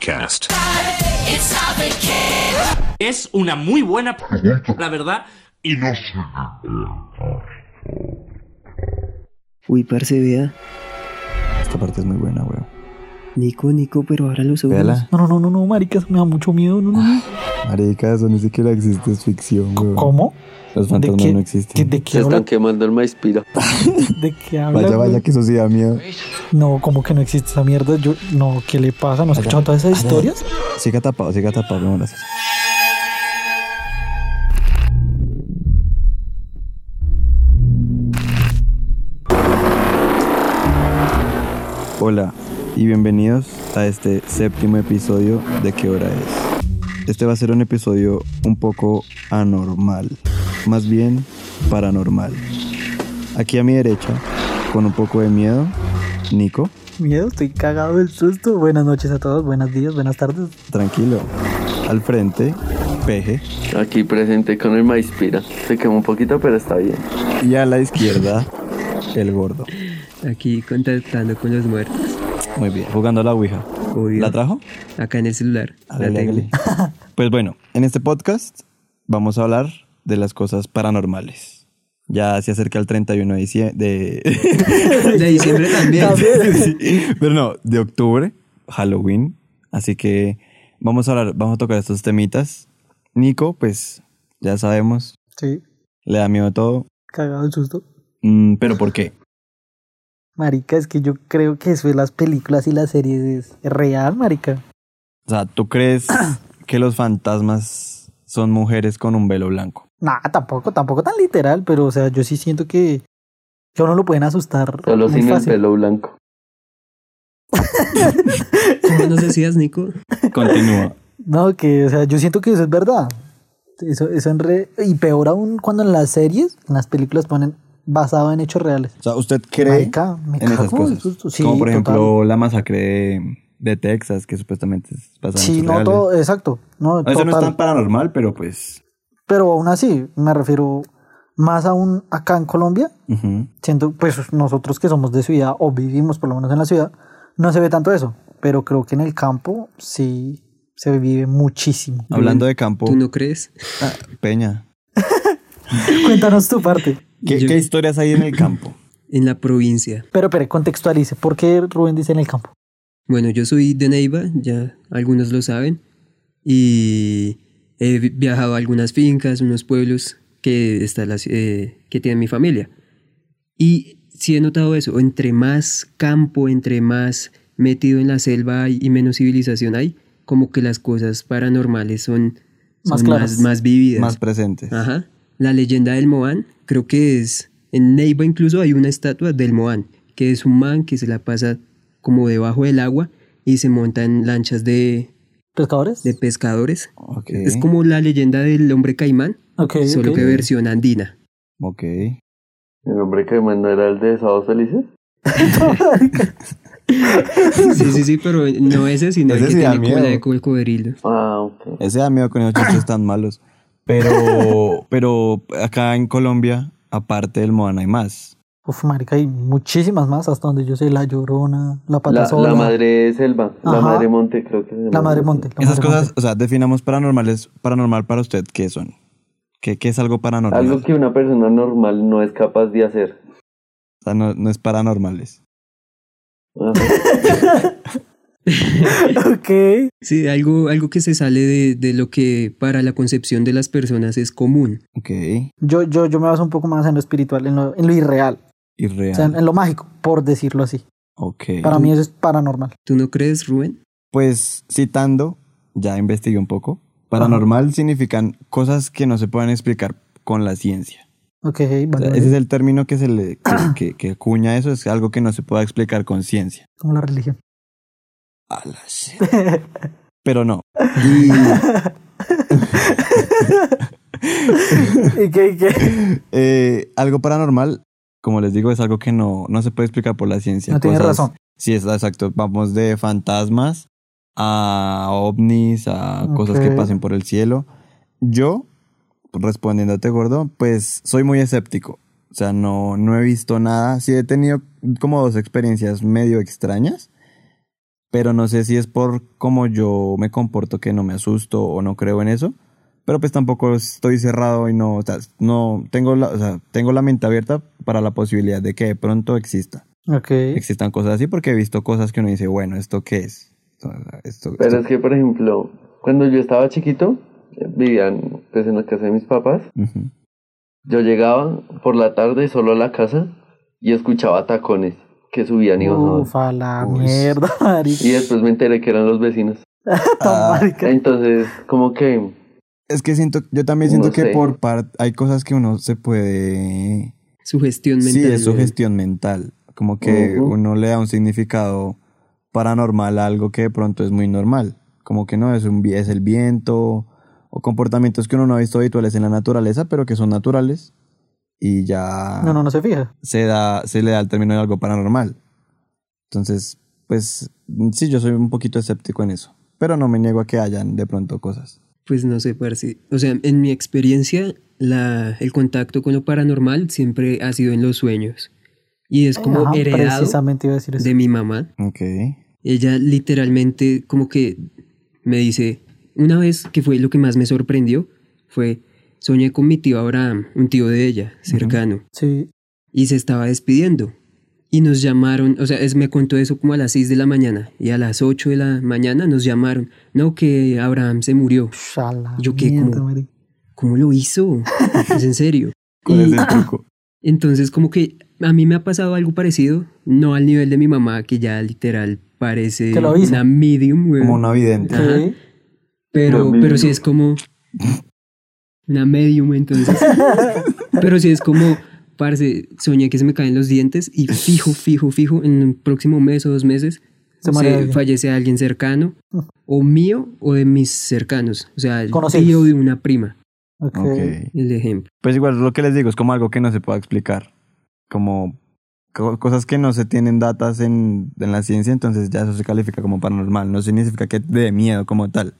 Cast. Es una muy buena, la verdad. Y no sé. Uy, parce, vea. Esta parte es muy buena, weón. Nico, Nico, pero ahora los ojos. Véala. No, no, no, no, no, marica, eso me da mucho miedo. No, no, no. Marica, eso ni siquiera existe, es ficción, weón. ¿Cómo? Los ¿De fantasmas qué, no de, existen. de qué Se habla? están quemando el maíz pira. ¿De qué habla? Vaya, güey? vaya, que eso sí da miedo. No, como que no existe esa mierda. Yo, no, ¿qué le pasa? ¿No has escuchado todas esas historias? Siga tapado, siga tapado, no, gracias. Hola y bienvenidos a este séptimo episodio de ¿Qué hora es? Este va a ser un episodio un poco anormal, más bien paranormal. Aquí a mi derecha, con un poco de miedo, Nico, Miedo, estoy cagado del susto. Buenas noches a todos, buenos días, buenas tardes. tranquilo. Al frente, Peje. Aquí presente con el maíz pira. Se quemó un poquito, pero está bien. Y a la izquierda, el gordo. Aquí contactando con los muertos. Muy bien, jugando a la Ouija. Obvio. ¿La trajo? Acá en el celular. La tengo. hágale. Pues bueno, en este podcast vamos a hablar de las cosas paranormales. Ya se acerca el 31 de diciembre. De... De diciembre también. Sí, Pero no, de octubre, Halloween. Así que vamos a hablar, vamos a tocar estos temitas. Nico, pues ya sabemos, Sí, le da miedo a todo. cagado del susto. Mm, Pero ¿por qué? Marica, es que yo creo que eso de las películas y las series es real, marica. O sea, ¿tú crees que los fantasmas son mujeres con un velo blanco? Nah, tampoco, tampoco tan literal, pero o sea, yo sí siento que, que a uno lo pueden asustar Solo sin el pelo blanco. ¿Cómo nos decías, Nico? Continúa. No, que, o sea, yo siento que eso es verdad. Eso, eso en re... Y peor aún cuando en las series, en las películas ponen basado en hechos reales. O sea, ¿usted cree Marica, me en esas cago de cosas? Sí, Como por ejemplo total. la masacre de, de Texas, que supuestamente es basada en Sí, hechos no reales. todo, exacto. No, Eso no es tan paranormal, pero pues... Pero aún así, me refiero más aún acá en Colombia, ujú. siento, pues nosotros que somos de ciudad o vivimos por lo menos en la ciudad, no se ve tanto eso. Pero creo que en el campo sí se vive muchísimo. Hablando de campo, ¿Tú no crees? ah, Peña, Cuéntanos tu parte. ¿Qué, Yo- qué historias hay en el campo? En la provincia. Pero, pero, contextualice. ¿Por qué Rubén dice en el campo? Bueno, yo soy de Neiva, ya algunos lo saben. Y he vi- viajado a algunas fincas, unos pueblos que, está la eh, que tiene mi familia. Y sí he notado eso. Entre más campo, entre más metido en la selva hay y menos civilización hay, como que las cosas paranormales son, Más son claras. más, más vividas. Más presentes. Ajá. La leyenda del Moán, creo que es. En Neiva incluso hay una estatua del Moán, que es un man que se la pasa como debajo del agua y se monta en lanchas de, ¿Pescadores? de pescadores. Es como la leyenda del hombre caimán, solo que versión andina. ok. El hombre que no era el de Sábados Felices. Sí, sí, sí, pero no ese, sino Ese el que sí tiene cola de cocodrilo. Ah, ok. Ese da miedo con esos chistes tan malos. Pero, pero acá en Colombia, aparte del Moana, hay más. Uf, marica, hay muchísimas más, hasta donde yo sé, La Llorona, La La, Patasola, la madre selva. La madre monte, creo que se llama. La Madre Monte. la Esas Madre cosas, Monte. o sea, definamos paranormales, paranormal para usted, ¿qué son? ¿Qué, qué es algo paranormal? Algo que una persona normal no es capaz de hacer. O sea, no, no es paranormales. Ajá. ok. Sí, algo, algo que se sale de, de lo que para la concepción de las personas es común. Ok, Yo, yo, yo me baso un poco más en lo espiritual, en lo, en lo irreal, irreal. o sea, en, en lo mágico, por decirlo así. ok. Para mí eso es paranormal. ¿Tú no crees, Rubén? Pues citando, ya investigué un poco. Paranormal significan cosas que no se pueden explicar con la ciencia. Ok, O sea, vale, vale. ese es el término que se le que, que, que acuña eso, es algo que no se pueda explicar con ciencia. Como la religión. A la shit. Pero no. ¿Y qué, y qué? Eh, algo paranormal, como les digo, es algo que no, no se puede explicar por la ciencia. No tienes Cosas- razón. Sí, es exacto. Vamos de fantasmas a ovnis, a cosas que pasen por el cielo. Yo, respondiéndote gordo, pues soy muy escéptico. O sea, no, no he visto nada. Sí he tenido como dos experiencias medio extrañas, pero no sé si es por cómo yo me comporto que no me asusto o no creo en eso. Pero pues tampoco estoy cerrado y no, o sea, no tengo la, o sea, tengo la mente abierta para la posibilidad de que de pronto exista. Ok. Existan cosas así porque he visto cosas que uno dice, bueno, ¿esto qué es? Esto, Pero esto- es que, por ejemplo, cuando yo estaba chiquito, eh, vivían pues en la casa de mis papás. Yo llegaba por la tarde solo a la casa y escuchaba tacones que subían y bajaban. Uf, a la Uy. mierda, marica. Y después me enteré que eran los vecinos. Marica. Entonces, como que Es que siento, yo también siento No que sé. por parte hay cosas que uno se puede Sugestión mental. Sí, es su güey. gestión mental. Como que uno le da un significado paranormal a algo que de pronto es muy normal. Como que no es un es el viento o comportamientos que uno no ha visto habituales en la naturaleza, pero que son naturales y ya No, no, no se fija. se da se le da el término de algo paranormal. Entonces, pues sí, yo soy un poquito escéptico en eso, pero no me niego a que hayan de pronto cosas. Pues no sé, parce. O sea, en mi experiencia, la, el contacto con lo paranormal siempre ha sido en los sueños. Y es como Ajá, heredado Precisamente iba a decir eso. de mi mamá. Ok. Ella literalmente como que me dice, una vez que fue lo que más me sorprendió, fue, soñé con mi tío Abraham, un tío de ella, cercano, Sí. y se estaba despidiendo. Y nos llamaron, o sea, es, me contó eso como a las 6 de la mañana, y a las 8 de la mañana nos llamaron, no, que Abraham se murió. Ush, a la Yo qué, marica. ¿Cómo lo hizo? Es en serio. ¿Cuál es Y- el truco? entonces, como que a mí me ha pasado algo parecido, no al nivel de mi mamá, que ya literal parece una medium, güey. Como una vidente. Ajá. Sí. Pero, pero sí es como una medium, entonces. pero sí es como, parce, soñé que se me caen los dientes y fijo, fijo, fijo, en un próximo mes o dos meses Se fallece alguien cercano, o mío o de mis cercanos. O sea, el Conocidos. tío de una prima, Ok. Ok. el ejemplo. Pues igual lo que les digo es como algo que no se puede explicar. Como co- cosas que no se tienen datas en, en la ciencia, entonces ya eso se califica como paranormal. No significa que dé miedo como tal.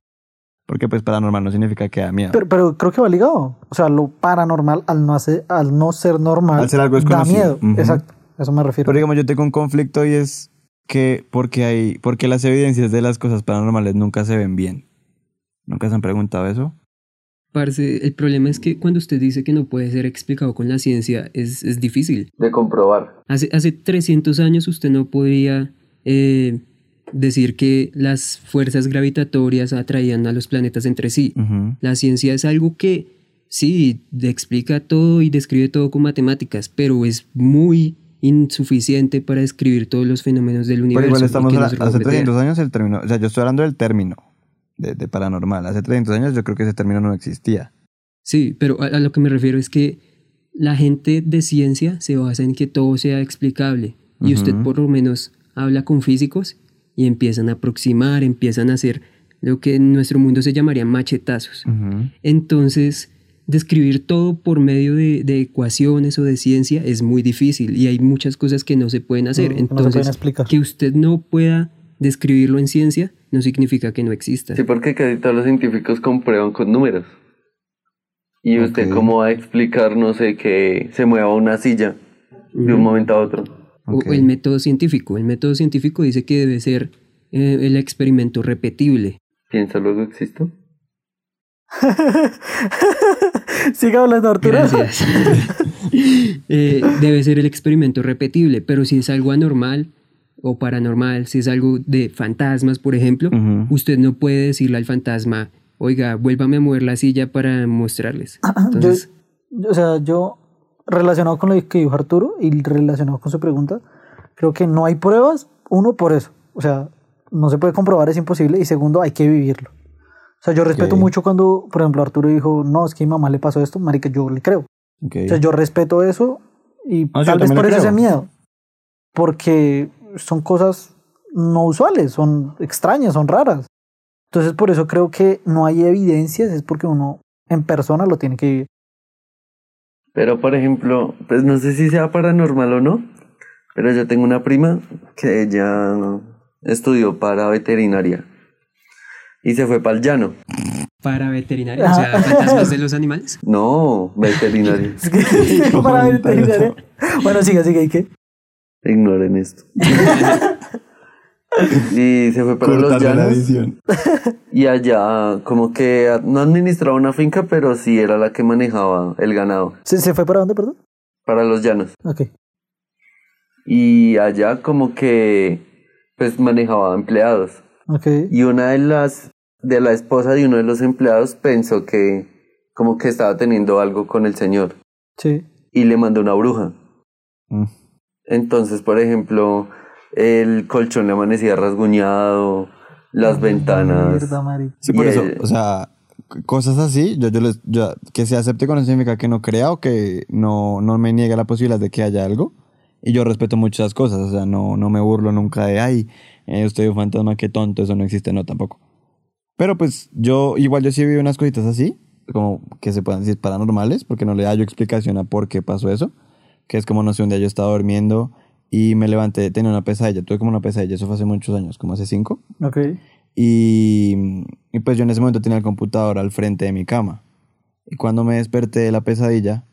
Porque pues paranormal no significa que da miedo. Pero, pero creo que va ligado. O sea, lo paranormal al no, hacer, al no ser normal Al ser algo da miedo. Ujú. Exacto. A eso me refiero. Pero digamos, yo tengo un conflicto y es que porque hay, porque las evidencias de las cosas paranormales nunca se ven bien. ¿Nunca se han preguntado eso? Parce, el problema es que cuando usted dice que no puede ser explicado con la ciencia, es, es difícil. de comprobar. Hace, hace 300 años usted no podría eh, decir que las fuerzas gravitatorias atraían a los planetas entre sí. La ciencia es algo que sí, explica todo y describe todo con matemáticas, pero es muy insuficiente para describir todos los fenómenos del universo. Pero igual estamos a- hace rodea. 300 años el término, o sea, yo estoy hablando del término de, de paranormal. Hace 300 años yo creo que ese término no existía. Sí, pero a, a lo que me refiero es que la gente de ciencia se basa en que todo sea explicable. Y usted por lo menos habla con físicos y empiezan a aproximar, empiezan a hacer lo que en nuestro mundo se llamaría machetazos. Entonces, describir todo por medio de, de ecuaciones o de ciencia es muy difícil y hay muchas cosas que no se pueden hacer. No, que no se Entonces, pueden explicar. que usted no pueda describirlo en ciencia no significa que no exista. Sí, porque casi todos los científicos comprueban con números. Y usted cómo va a explicar, no sé, que se mueva una silla de un momento a otro. O el método científico. El método científico dice que debe ser eh, el experimento repetible. Piensa luego existo. Siga hablando, Arturo. Gracias. Eh, debe ser el experimento repetible, pero si es algo anormal o paranormal, si es algo de fantasmas, por ejemplo, usted no puede decirle al fantasma, oiga, vuélvame a mover la silla para mostrarles. Entonces, Yo- o sea, yo, relacionado con lo que dijo Arturo y relacionado con su pregunta, creo que no hay pruebas, uno, por eso. O sea, no se puede comprobar, es imposible, y segundo, hay que vivirlo. O sea, yo respeto Ok. mucho cuando, por ejemplo, Arturo dijo, no, es que a mi mamá le pasó esto, marica, yo le creo. Ok. O sea, yo respeto eso y tal vez por eso ese miedo. Porque son cosas no usuales, son extrañas, son raras. Entonces, por eso creo que no hay evidencias, es porque uno en persona lo tiene que vivir. Pero, por ejemplo, pues no sé si sea paranormal o no, pero yo tengo una prima que ella estudió para veterinaria y se fue para el llano. Para veterinaria, o sea, fantasmas de los animales. No. Es que para veterinaria. Bueno, siga, siga, ¿y qué? Ignoren esto. y se fue para los la llanos. edición. Y allá, como que no administraba una finca, pero sí era la que manejaba el ganado. ¿Se, se fue para dónde, perdón? Para los llanos. Ok. Y allá, como que, pues manejaba empleados. Ok. Y una de las, de la esposa de uno de los empleados pensó que, como que estaba teniendo algo con el señor. Sí. Y le mandó una bruja. Mm. Entonces, por ejemplo, el colchón le amanecía rasguñado, las ventanas. Mierda. Sí, por Y eso, el- o sea, cosas así, yo, yo, les- yo- que se acepte con eso significa que no crea o que no, no me niega la posibilidad de que haya algo. Y yo respeto muchas cosas, o sea, no, no me burlo nunca de, ay, eh, usted es un fantasma, qué tonto, eso no existe, no, tampoco. Pero pues yo, igual yo sí vi unas cositas así, como que se puedan decir paranormales, porque no le hallo explicación a por qué pasó eso. Que es como, no sé, un día yo estaba durmiendo y me levanté, tenía una pesadilla, tuve como una pesadilla, eso fue hace muchos años, como hace cinco. Ok. Y, y pues yo en ese momento tenía el computador al frente de mi cama. Y cuando me desperté de la pesadilla,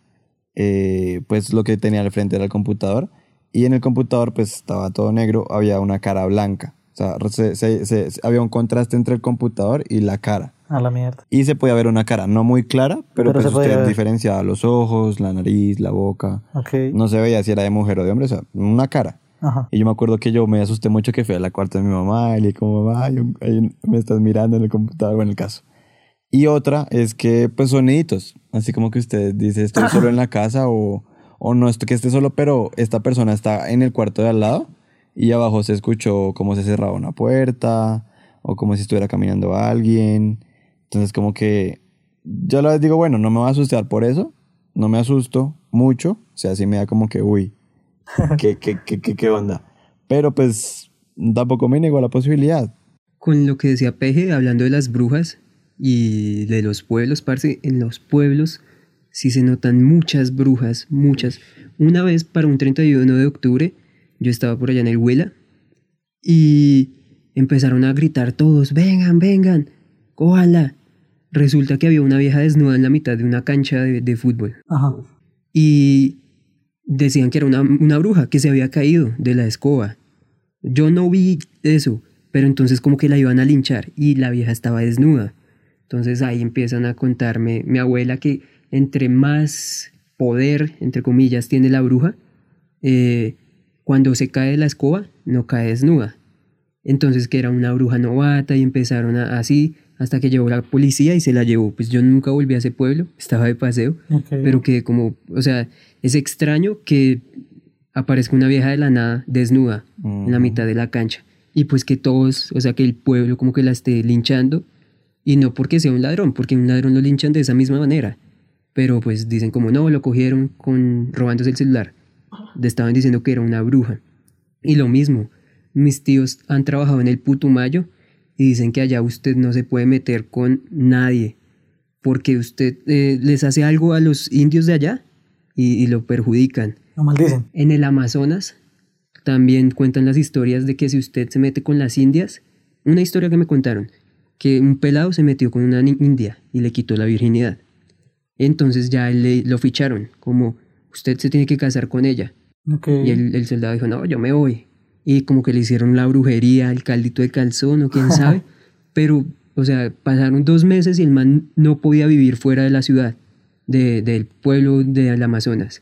eh, pues lo que tenía al frente era el computador. Y en el computador pues estaba todo negro, había una cara blanca. O sea, se- se- se- había un contraste entre el computador y la cara. A la mierda. Y se podía ver una cara no muy clara, pero, Pero pues se podía usted ver. diferenciaba los ojos, la nariz, la boca. Ok. No se veía si era de mujer o de hombre, o sea, una cara. Ajá. Y yo me acuerdo que yo me asusté mucho que fui a la cuarta de mi mamá y le dije como, mamá, hay un- me estás mirando en el computador, bueno, el caso. Y otra es que, pues, soniditos. Así como que usted dice, estoy solo en la casa o, o no estoy que esté solo, pero esta persona está en el cuarto de al lado y abajo se escuchó como se cerraba una puerta o como si estuviera caminando alguien. Entonces, como que yo la vez digo, bueno, no me voy a asustar por eso, no me asusto mucho, o sea, sí me da como que, uy, ¿qué, qué, qué, qué, qué onda? Pero pues tampoco me niego a la posibilidad. Con lo que decía Peje, hablando de las brujas y de los pueblos, parce, en los pueblos sí se notan muchas brujas, muchas. Una vez para un 31 de octubre, yo estaba por allá en el Huela y empezaron a gritar todos, vengan, vengan, cójala. Resulta que había una vieja desnuda en la mitad de una cancha de, de fútbol Ajá. y decían que era una, una bruja que se había caído de la escoba. Yo no vi eso, pero entonces como que la iban a linchar y la vieja estaba desnuda. Entonces ahí empiezan a contarme mi abuela que entre más poder, entre comillas, tiene la bruja, eh, cuando se cae de la escoba no cae desnuda. Entonces que era una bruja novata y empezaron a- así hasta que llegó la policía y se la llevó. Pues yo nunca volví a ese pueblo, estaba de paseo, pero que como, o sea, es extraño que aparezca una vieja de la nada desnuda en la mitad de la cancha. Y pues que todos, o sea, que el pueblo como que la esté linchando y no porque sea un ladrón, porque un ladrón lo linchan de esa misma manera, pero pues dicen como no, lo cogieron con robándose el celular, le estaban diciendo que era una bruja. Y lo mismo, mis tíos han trabajado en el Putumayo y dicen que allá usted no se puede meter con nadie porque usted eh, les hace algo a los indios de allá y, y lo perjudican. No maldicen. En el Amazonas también cuentan las historias de que si usted se mete con las indias, una historia que me contaron, que un pelado se metió con una india y le quitó la virginidad. Entonces ya le, lo ficharon, como usted se tiene que casar con ella. Y el, el soldado dijo, no, yo me voy. Y como que le hicieron la brujería, el caldito de calzón o quién sabe. Pero, o sea, pasaron dos meses y el man no podía vivir fuera de la ciudad, de- del pueblo del Amazonas.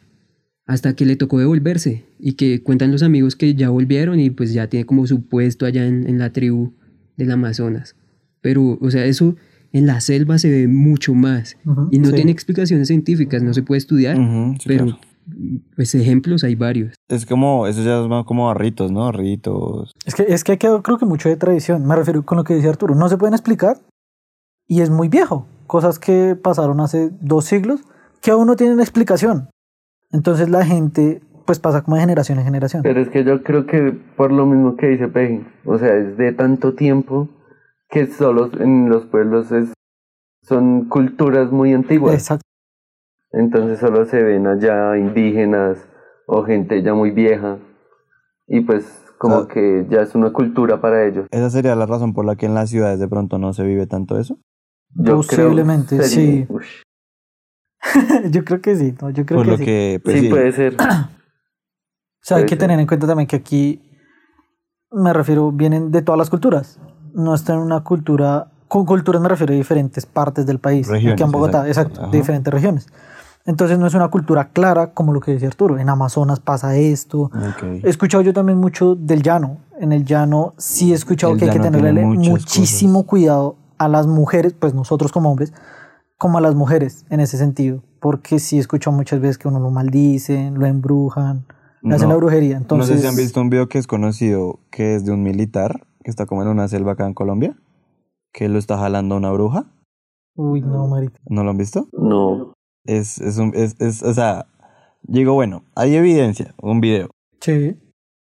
Hasta que le tocó devolverse. Y que cuentan los amigos que ya volvieron y pues ya tiene como su puesto allá en, en la tribu del Amazonas. Pero, o sea, eso en la selva se ve mucho más. Y no sí. tiene explicaciones científicas, no se puede estudiar. Sí, pero, claro. Pues ejemplos hay varios. Es como, eso ya es más como a ritos, ¿no? Ritos. Es que, es que ha quedado creo que mucho de tradición. Me refiero con lo que dice Arturo. No se pueden explicar y es muy viejo. Cosas que pasaron hace dos siglos que aún no tienen explicación. Entonces la gente pues pasa como de generación en generación. Pero es que yo creo que por lo mismo que dice Peggy, o sea, es de tanto tiempo que solo en los pueblos es, son culturas muy antiguas. Exacto. Entonces solo se ven allá indígenas o gente ya muy vieja y pues como Ah. que ya es una cultura para ellos. Esa sería la razón por la que en las ciudades de pronto no se vive tanto eso. Yo creo Posiblemente, sería- sí. Yo creo que sí, ¿no? Yo creo Por que lo sí. que, pues sí, sí, puede ser. O sea, hay que ser. tener en cuenta también que aquí, me refiero, vienen de todas las culturas. No están en una cultura, con culturas me refiero a diferentes partes del país. Regiones, aquí en Bogotá, exacto. exacto, de diferentes regiones. Entonces no es una cultura clara como lo que decía Arturo. En Amazonas pasa esto. Ok. He escuchado yo también mucho del llano. En el llano sí he escuchado El que hay que tenerle muchísimo cuidado a las mujeres, pues nosotros como hombres, como a las mujeres en ese sentido. Porque sí he escuchado muchas veces que uno lo maldicen, lo embrujan, le hacen No. la brujería. Entonces, no sé si han visto un video que es conocido, que es de un militar, que está como en una selva acá en Colombia, que lo está jalando una bruja. Uy, no, marica. ¿No lo han visto? No. Es, es un, es, es, o sea, digo, bueno, hay evidencia, un video. Sí.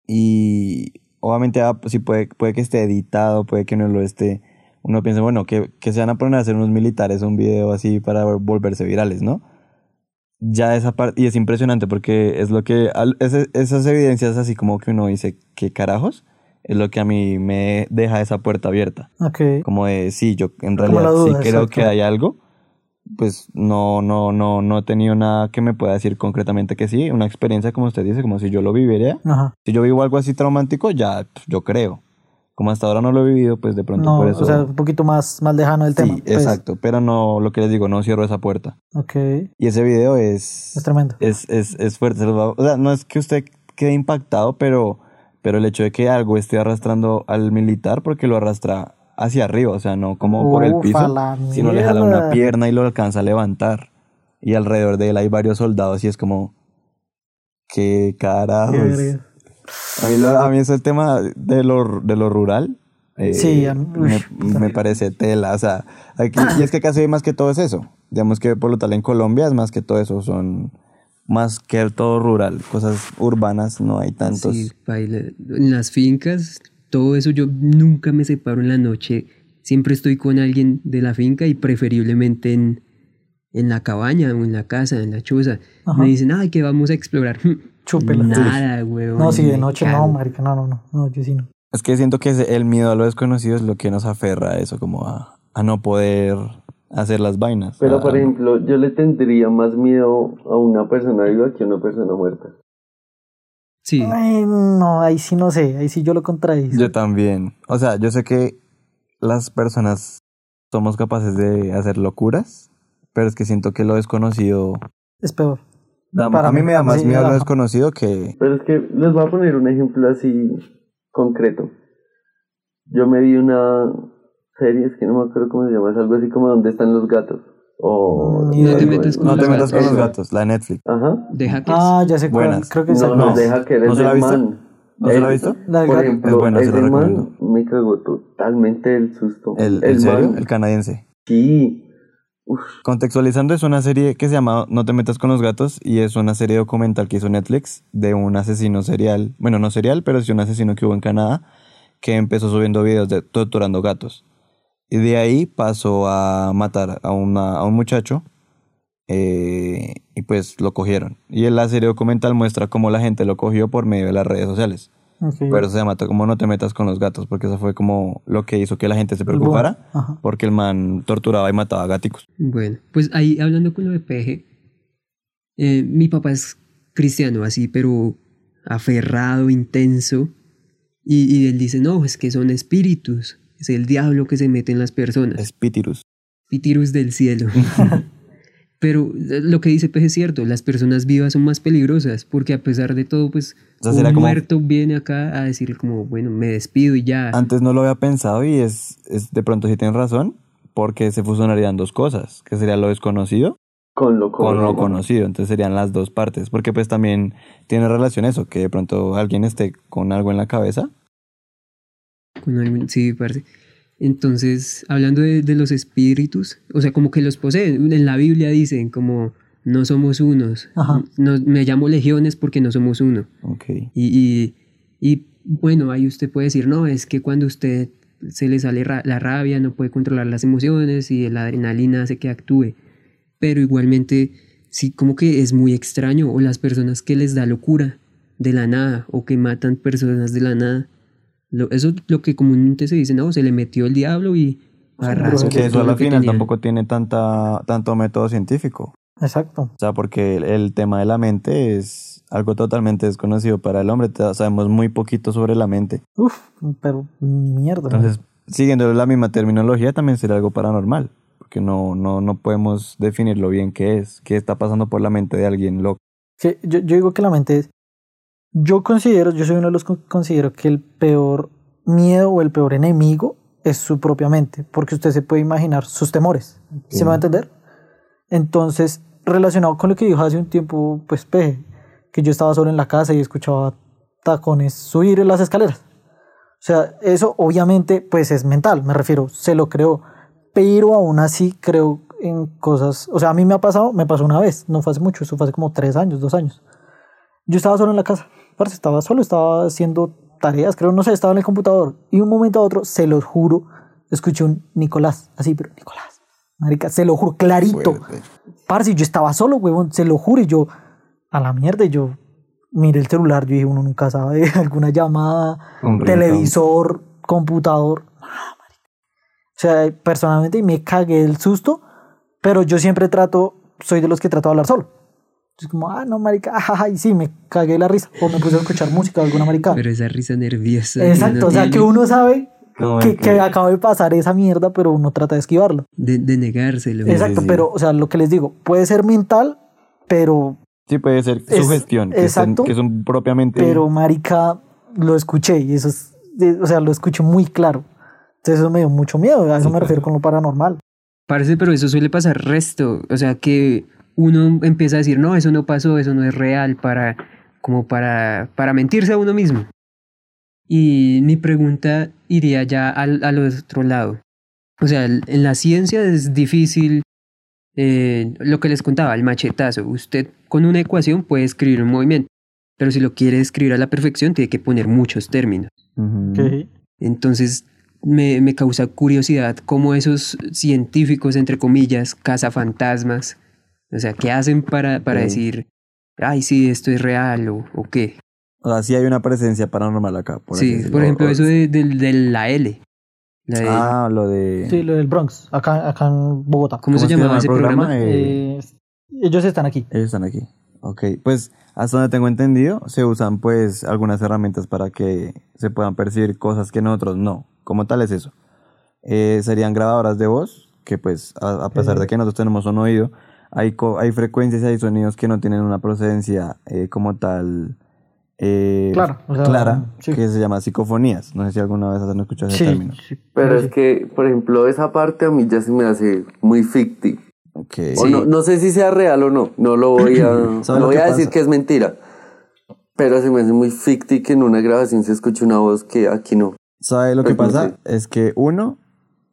Y obviamente ah, pues, sí puede, puede que esté editado, puede que no lo esté. Uno piensa, bueno, que, que se van a poner a hacer unos militares un video así para volverse virales, ¿no? Ya esa parte, y es impresionante porque es lo que, al- ese- esas evidencias así como que uno dice, ¿qué carajos? Es lo que a mí me deja esa puerta abierta. Ok. Como de, sí, yo en realidad duda, sí creo exacto. que hay algo. Pues no, no, no, no he tenido nada que me pueda decir concretamente que sí. Una experiencia, como usted dice, como si yo lo viviera. Ajá. Si yo vivo algo así traumático, ya pues, yo creo. Como hasta ahora no lo he vivido, pues de pronto No, por eso. o sea, un poquito más, más lejano del sí, tema. pues. exacto. Pero no, lo que les digo, no cierro esa puerta. Ok. Es Y ese video es. tremendo. Es, es, es fuerte. O sea, no es que usted quede impactado, pero, pero el hecho de que algo esté arrastrando al militar, porque lo arrastra hacia arriba, o sea, no como por el piso, sino le jala una pierna y lo alcanza a levantar. Y alrededor de él hay varios soldados y es como. ¿Qué carajos? Qué. A mí, lo- a mí ese tema de lo, de lo rural eh, Sí, a mí- me, me parece tela. O sea, aquí, y es que casi más que todo es eso. Digamos que por lo tal en Colombia es más que todo eso. Son más que todo rural. Cosas urbanas no hay tantos. Sí, baila. En las fincas, todo eso yo nunca me separo en la noche. Siempre estoy con alguien de la finca y preferiblemente en, en la cabaña o en la casa, en la choza. Ajá. Me dicen, ay, que vamos a explorar. Chúpela. Nada, weón. No, sí, de noche cago. no, marica, no, no, no, no, yo sí no. Es que siento que el miedo a lo desconocido es lo que nos aferra a eso, como a, a no poder hacer las vainas. Pero a- por ejemplo, yo le tendría más miedo a una persona viva que a una persona muerta. Sí, Ay, no, ahí sí no sé, ahí sí yo lo contradigo. Yo también. O sea, yo sé que las personas somos capaces de hacer locuras, pero es que siento que lo desconocido... Es peor. da- Para a mí me da más sí, miedo lo desconocido que... Pero es que les voy a poner un ejemplo así concreto. Yo me vi una serie, es que no me acuerdo cómo se llama, es algo así como ¿Dónde están los gatos? O... Ni No te metas con No te los metas con los gatos, la de Netflix. Ajá. de hackers. Ah, ya sé cuál, Buenas. creo que es No, no. no, deja que eres ¿No se la ha visto? man. ¿No se la ha El- visto? Por gato. ejemplo, Es buena, se man me cagó totalmente el susto. ¿El, ¿En serio? man- El canadiense. Sí. Uf, Contextualizando, es una serie que se llama No te metas con los gatos y es una serie documental que hizo Netflix de un asesino serial, bueno, no serial, pero sí un asesino que hubo en Canadá que empezó subiendo videos de torturando gatos. Y de ahí pasó a matar a, una, a un muchacho eh, y pues lo cogieron. Y en la serie documental muestra cómo la gente lo cogió por medio de las redes sociales. Ok. Pero se llama como No te metas con los gatos porque eso fue como lo que hizo que la gente se preocupara Ajá. porque el man torturaba y mataba gaticos. Bueno, pues ahí hablando con lo de PG, eh, mi papá es cristiano así, pero aferrado, intenso, y, y él dice, no, es que son espíritus, es el diablo que se mete en las personas, Espíritus. espíritus del cielo. pero eh, lo que dice PG es cierto, las personas vivas son más peligrosas, porque a pesar de todo, pues O sea, será un como- muerto viene acá a decir como, bueno, me despido y ya. Antes no lo había pensado y es, es de pronto sí tienes razón, porque se fusionarían dos cosas, que sería lo desconocido con lo con lo conocido. conocido, entonces serían las dos partes, porque pues también tiene relación eso, que de pronto alguien esté con algo en la cabeza. Sí, parce. Entonces, hablando de, de los espíritus, o sea, como que los poseen. En la Biblia dicen como no somos unos. Ajá. No, me llamo legiones porque no somos uno. Ok. Y, y, y, bueno, ahí usted puede decir, no, es que cuando usted se le sale ra- la rabia, no puede controlar las emociones y la adrenalina hace que actúe. Pero igualmente, sí, como que es muy extraño. O las personas que les da locura de la nada o que matan personas de la nada. Lo- eso es lo que comúnmente se dice, no, se le metió el diablo y, Arraso Que eso a la final tampoco tiene tanta, tanto método científico. Exacto. O sea, porque el, el tema de la mente es algo totalmente desconocido para el hombre. Sabemos muy poquito sobre la mente. Uf, pero mierda. Entonces, siguiendo la misma terminología, también sería algo paranormal. Porque no, no, no podemos definirlo bien qué es, qué está pasando por la mente de alguien loco. Yo, yo digo que la mente es. Yo considero, yo soy uno de los que considero que el peor miedo o el peor enemigo es su propia mente, porque usted se puede imaginar sus temores. ¿Se me va a entender? Entonces, relacionado con lo que dijo hace un tiempo, pues Peje, que yo estaba solo en la casa y escuchaba tacones subir en las escaleras. O sea, eso obviamente pues es mental, me refiero, se lo creo, pero aún así creo en cosas, o sea, a mí me ha pasado, me pasó una vez, no fue hace mucho, eso fue hace como tres años, dos años. Yo estaba solo en la casa, parce, estaba solo, estaba haciendo tareas, creo, no sé, estaba en el computador y un momento a otro, se los juro, escuché un Nicolás, así, pero Nicolás, marica, se lo juro, clarito. Fuerte. Parce, yo estaba solo, huevón, se lo juro, y yo, a la mierda, y yo miré el celular, yo dije, uno nunca sabe, alguna llamada, Un televisor, computador. Ah, marica. O sea, personalmente me cagué el susto, pero yo siempre trato, soy de los que trato de hablar solo. Es como, ah, no, marica, ajaja, y sí, me cagué la risa, o me puse a escuchar música o alguna marica. Pero esa risa nerviosa. Exacto, o sea, tiene que uno sabe Como que, que acaba de pasar esa mierda, pero uno trata de esquivarlo. De, de negárselo. Exacto, sí. pero, o sea, lo que les digo, puede ser mental, pero Sí, puede ser Es- sugestión, que, exacto, que son propiamente... pero marica lo escuché y eso es, eh, o sea, lo escuché muy claro. Entonces eso me dio mucho miedo, a eso me refiero con lo paranormal. Parece, pero eso suele pasar resto. O sea, que uno empieza a decir, no, eso no pasó, eso no es real, para, como para, para mentirse a uno mismo. Y mi pregunta iría ya al, al otro lado. O sea, en la ciencia es difícil eh, lo que les contaba, el machetazo. Usted con una ecuación puede escribir un movimiento, pero si lo quiere escribir a la perfección tiene que poner muchos términos. Entonces me, me causa curiosidad cómo esos científicos, entre comillas, cazafantasmas, o sea, ¿qué hacen para, para decir, ay, sí, esto es real o, o qué? O sea, sí hay una presencia paranormal acá. Por sí, por ejemplo, O- eso de, de- de la L. La de- Ah, lo de... Sí, lo del Bronx, acá, acá en Bogotá. ¿Cómo, se llamaba el ese programa? Eh, Eh, ellos están aquí. Ellos están aquí. Ok, pues hasta donde tengo entendido, se usan pues algunas herramientas para que se puedan percibir cosas que nosotros no. Como tal es eso. Eh, serían grabadoras de voz, que pues a, a pesar de que nosotros tenemos un oído, hay, co- hay frecuencias y hay sonidos que no tienen una procedencia eh, como tal eh, Claro, o sea, clara, sí. que se llama psicofonías. No sé si alguna vez han escuchado ese Sí, término. sí, Pero sí. es que, por ejemplo, esa parte a mí ya se me hace muy ficti. Ok. O no, no sé si sea real o no. No lo voy a, ¿Sabes no lo voy a decir pasa? que es mentira. Pero se me hace muy ficti que en una grabación se escuche una voz que aquí no. ¿Sabe lo que Pues no pasa? Es que uno,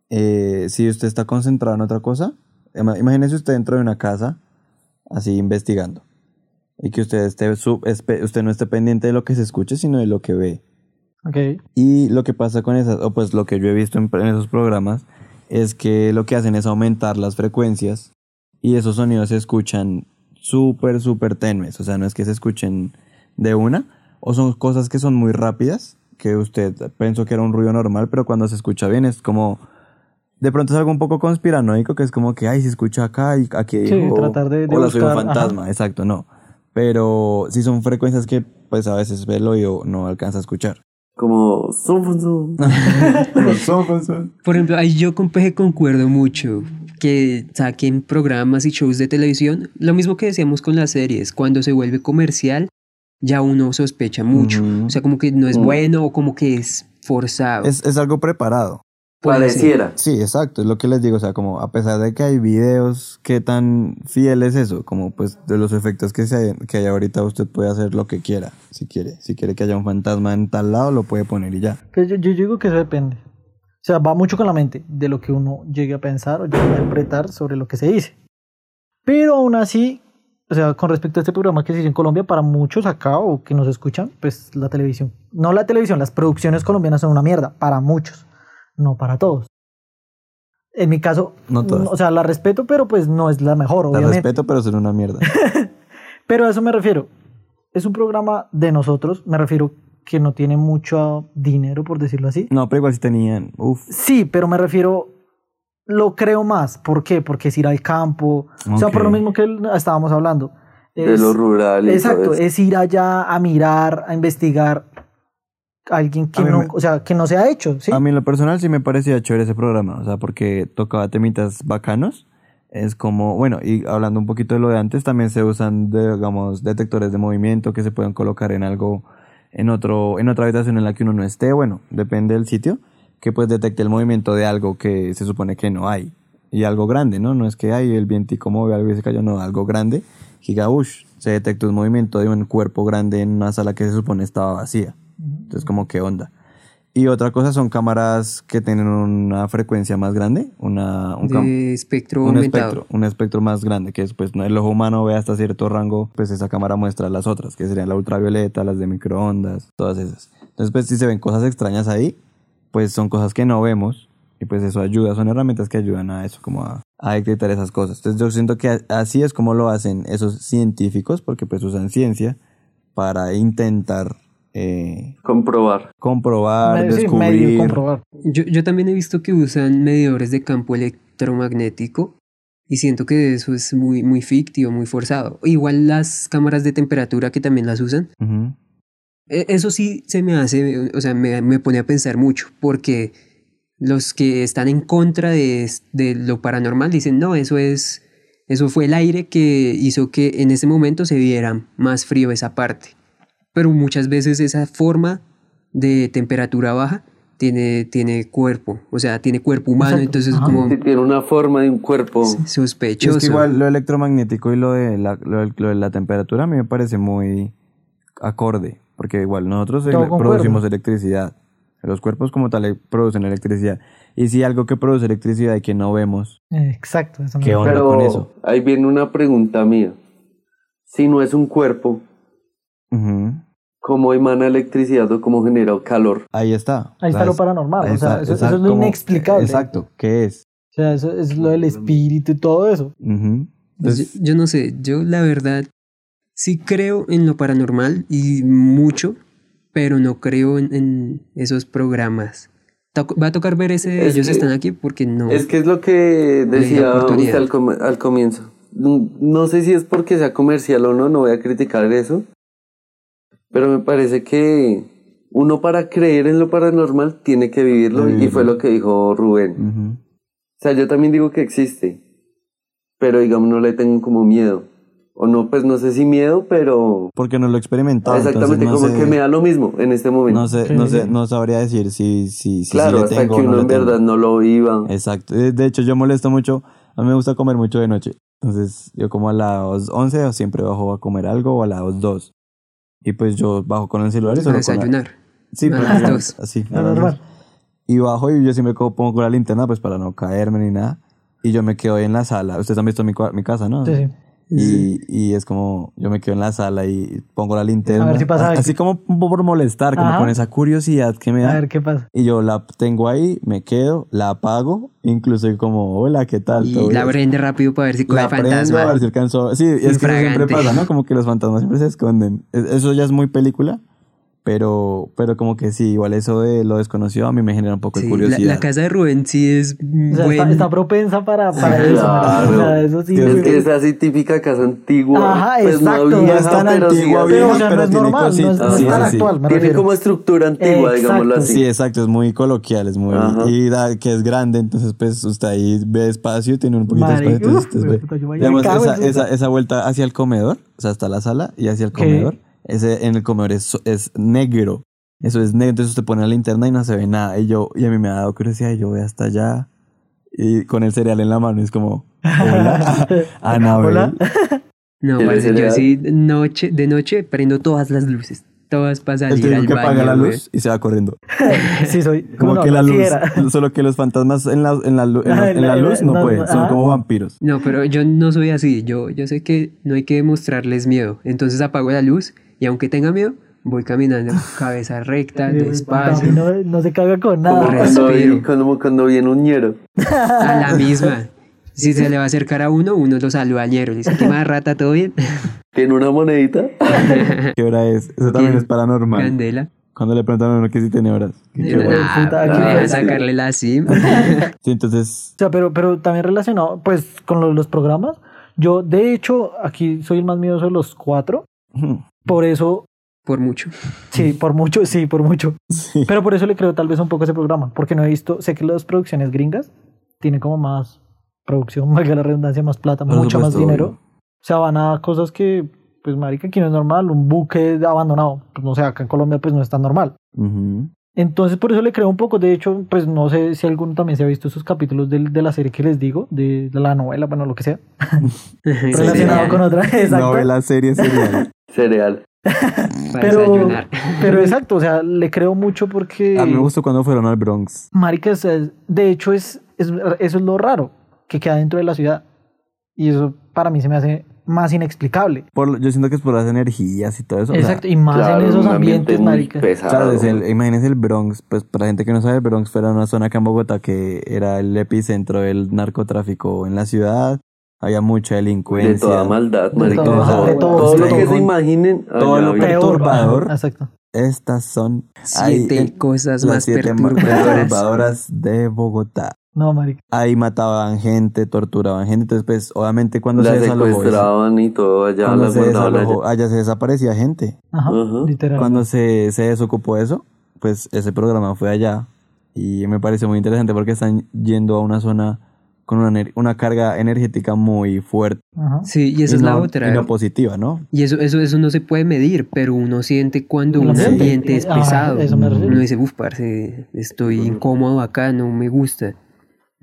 eh, si usted está concentrado en otra cosa, imagínese usted dentro de una casa, así investigando, y que usted, esté sub- usted no esté pendiente de lo que se escuche, sino de lo que ve. Ok. Y lo que pasa con esas, o pues lo que yo he visto en, en esos programas, es que lo que hacen es aumentar las frecuencias y esos sonidos se escuchan súper, súper tenues. O sea, no es que se escuchen de una, o son cosas que son muy rápidas, que usted pensó que era un ruido normal, pero cuando se escucha bien es como... De pronto es algo un poco conspiranoico, que es como que, ay, se escucha acá y aquí Sí, dijo, tratar de- de hola, soy un fantasma. Exacto, no. Pero sí son frecuencias que, pues, a veces el oído no alcanza a escuchar. Como... zum, zum. Por ejemplo, ahí yo con PG concuerdo mucho que saquen programas y shows de televisión, lo mismo que decíamos con las series, cuando se vuelve comercial, ya uno sospecha mucho. Ujú. O sea, como que no es bueno o como que es forzado. Es, es algo preparado. Pareciera. Sí, exacto, es lo que les digo, o sea, como a pesar de que hay videos, qué tan fiel es eso, como pues de los efectos que, se hay, que hay ahorita, usted puede hacer lo que quiera, si quiere, si quiere que haya un fantasma en tal lado, lo puede poner y ya. Que yo, yo digo que eso depende. O sea, va mucho con la mente de lo que uno llegue a pensar o llegue a interpretar sobre lo que se dice. Pero aún así, o sea, con respecto a este programa que se hizo en Colombia, para muchos acá o que nos escuchan, pues la televisión. No la televisión, las producciones colombianas son una mierda, para muchos, no para todos. En mi caso, No todas. o sea, la respeto, pero pues no es la mejor, La respeto, pero son una mierda. Pero a eso me refiero. Es un programa de nosotros, me refiero que no tiene mucho dinero, por decirlo así. No, pero igual si tenían, uff, Sí, pero me refiero lo creo más. ¿Por qué? Porque es ir al campo. O sea, por lo mismo que estábamos hablando. De Es- lo rural Exacto, es ir allá a mirar, a investigar alguien que no, me- o sea, que no se ha hecho, ¿sí? A mí en lo personal sí me parecía chévere ese programa, o sea, porque tocaba temitas bacanos. Es como, bueno, y hablando un poquito de lo de antes, también se usan, de, digamos, detectores de movimiento que se pueden colocar en algo, en otro, en otra habitación en la que uno no esté, bueno, depende del sitio, que pues detecte el movimiento de algo que se supone que no hay. Y algo grande, ¿no? No es que hay el vientico mueve algo y se cayó, no, algo grande. Gigabush, se detecta un movimiento de un cuerpo grande en una sala que se supone estaba vacía. Entonces, como, ¿qué onda? Y otra cosa son cámaras que tienen una frecuencia más grande, una, un, de espectro un aumentado. espectro, un espectro más grande, que es pues el ojo humano ve hasta cierto rango, pues esa cámara muestra las otras, que serían la ultravioleta, las de microondas, todas esas. Entonces, pues si se ven cosas extrañas ahí, pues son cosas que no vemos y pues eso ayuda, son herramientas que ayudan a eso, como a, a detectar esas cosas. Entonces yo siento que así es como lo hacen esos científicos, porque pues usan ciencia para intentar eh, Comprobar. comprobar, sí, descubrir. medio comprobar. Yo, yo también he visto que usan medidores de campo electromagnético y siento que eso es muy, muy fictivo, muy forzado. Igual las cámaras de temperatura que también las usan. E- Eso sí se me hace, o sea, me, me pone a pensar mucho, porque los que están en contra de, de lo paranormal dicen, no, eso es, eso fue el aire que hizo que en ese momento se viera más frío esa parte. Pero muchas veces esa forma de temperatura baja tiene, tiene cuerpo, o sea, tiene cuerpo humano, Exacto. entonces Ajá. como tiene una forma de un cuerpo. Sospechoso. es que igual lo electromagnético y lo de la, lo, del- lo de la temperatura a mí me parece muy acorde, porque igual nosotros ele- producimos electricidad. Los cuerpos como tal eh, producen electricidad. Y si algo que produce electricidad y que no vemos, Exacto. eso me- ¿Qué onda Pero con eso? ahí viene una pregunta mía. Si no es un cuerpo, ¿cómo emana electricidad o cómo genera calor? ahí está. Ahí O sea, está lo paranormal. ahí o sea, eso, está eso es lo como- inexplicable. Exacto, ¿qué es? O sea, eso es lo del espíritu y todo eso. Pues Entonces, yo, yo no sé, yo la verdad sí creo en lo paranormal y mucho, pero no creo en, en esos programas. Va a tocar ver ese, Es ellos que- están aquí porque no. Es que es lo que decía usted al, com- al comienzo. No sé si es porque sea comercial o no, no voy a criticar eso. Pero me parece que uno para creer en lo paranormal tiene que vivirlo y Vivirlo. fue lo que dijo Rubén. ujú. O sea, yo también digo que existe, pero digamos no le tengo como miedo. O no, pues no sé si miedo, pero Porque no lo he experimentado. exactamente no como sé- que me da lo mismo en este momento. No sé, Sí, no sí. sé, no sabría decir si, si, si claro, sí le hasta tengo que no uno le en tengo. verdad no lo iba. Exacto. De de hecho, yo molesto mucho. A mí me gusta comer mucho de noche. Entonces, yo como a las 11 o siempre bajo a comer algo o a las 2. Y pues yo bajo con el celular y a solo con la- desayunar. Sí, a pero las dos. así. A las normal. dos. Y bajo y yo siempre pongo la linterna pues para no caerme ni nada. Y yo me quedo ahí en la sala. Ustedes han visto mi, mi casa, ¿no? Sí, sí. Y, y es como, yo me quedo en la sala y pongo la linterna. A ver si pasa algo. Así como por molestar, como Ajá. con esa curiosidad que me da. A ver qué pasa. Y yo la tengo ahí, me quedo, la apago, incluso como, hola, ¿qué tal? Y ¿Todo la bien?". prende rápido para ver si coge La prendo fantasma. a ver si alcanzó. Sí, es que eso siempre Infragante. pasa, ¿no? Como que los fantasmas siempre se esconden. Es- Eso ya es muy película, pero, pero como que sí, igual eso de lo desconocido a mí me genera un poco Sí, de curiosidad. la casa de Rubén sí es O sea, buen- está, está propensa para, para eso. Claro. O sea, eso sí. Es que es así típica casa antigua. Ajá, pues exacto. No, es tan pero sí antigua. Pero, vieja, o sea, pero no es tiene normal, no es, cositas. no es Sí, tan sí, sí. actual, me Tiene refiero. como estructura antigua, Exacto. digámoslo así. Sí, exacto, es muy coloquial, es muy... Ajá. Y da, que es grande, entonces pues usted ahí ve espacio, tiene un poquito de espacio, entonces usted ve- digamos, en esa, esa, esa vuelta hacia el comedor, o sea, hasta la sala y hacia el ¿Qué? Ese en el comedor es, es negro, eso es negro, entonces usted pone la linterna y no se ve nada, y yo, y a mí me ha dado curiosidad, y yo voy hasta allá, y con el cereal en la mano, y es como, hola, Anabel. Hola. No, ¿Quieres parce, yo cereal? sí noche, de noche prendo todas las luces. Todas para salir al que baño. apaga la luz y se va corriendo. Sí, soy. Como no, que la luz, solo que los fantasmas en la, en la, lu- en la- Ajá, en la en la- luz no no, pueden, son como vampiros. No, pero yo no soy así. Yo, yo sé que no hay que demostrarles miedo. Entonces apago la luz y aunque tenga miedo, voy caminando cabeza recta, A despacio, no, no se caga con Como nada. cuando, Respiro. vi- como cuando viene un ñero. a la misma. Si se le va a acercar a uno, uno lo saluda al ñero. Le dice, ¿qué más rata? ¿Todo bien? Tiene una monedita. ¿Qué hora es? Eso también es paranormal. Candela. Cuando le preguntan a uno que si tiene horas. Que qué Nah, no deja fue- sacarle la SIM. Sí, entonces, O sea, pero, pero también relacionado, pues, con lo de los programas. Yo, de hecho, aquí soy el más miedoso de los cuatro. Por eso, Por mucho. sí, por mucho, sí, por mucho. sí. Pero por eso le creo tal vez un poco a ese programa. Porque no he visto, sé que las producciones gringas tienen como más producción, valga la redundancia, más plata, mucho más dinero. O sea, van a cosas que, pues, marica, aquí no es normal. Un buque abandonado. Pues, no sé, acá en Colombia, pues, no es tan normal. Ujú. Entonces, por eso le creo un poco. De hecho, pues no sé si alguno también se ha visto esos capítulos del- de, la serie que les digo, de, de la novela, bueno, lo que sea, relacionado con otra. Exacto. Novela, serie, serial. Cereal. Pero, pero exacto, o sea, le creo mucho porque. A mí me gustó cuando fueron al Bronx. Maricas, eh, de hecho, es, es- eso es lo raro, que queda dentro de la ciudad. Y eso para mí se me hace más inexplicable. Por, yo siento que es por las energías y todo eso. o sea, exacto, y más Claro, en esos ambiente ambientes, muy maricas. pesado. Claro, es el, imagínense el Bronx, pues para la gente que no sabe, el Bronx fuera una zona acá en Bogotá que era el epicentro del narcotráfico en la ciudad. Había mucha delincuencia. de toda maldad, De marica. todo, Todo, de todo, todo de lo que se imaginen. Todo lo perturbador. Exacto. Estas son Siete cosas las más siete perturbadoras de Bogotá. No, marica. Ahí mataban gente, torturaban gente. Entonces, pues, obviamente cuando La se desalojó secuestraban y todo allá. cuando la se desalojó, allá. allá se desaparecía gente. Ajá, Ajá. literal. Cuando se, se desocupó eso, pues ese programa fue allá y me parece muy interesante porque están yendo a una zona con una, una carga energética muy fuerte. Ajá. Sí, y esa y es la no- otra. Y no positiva, ¿no? Y eso, eso, eso no se puede medir, pero uno siente cuando un ambiente. ambiente es pesado. eso me. Uno dice, uff, parce, estoy incómodo acá, no me gusta.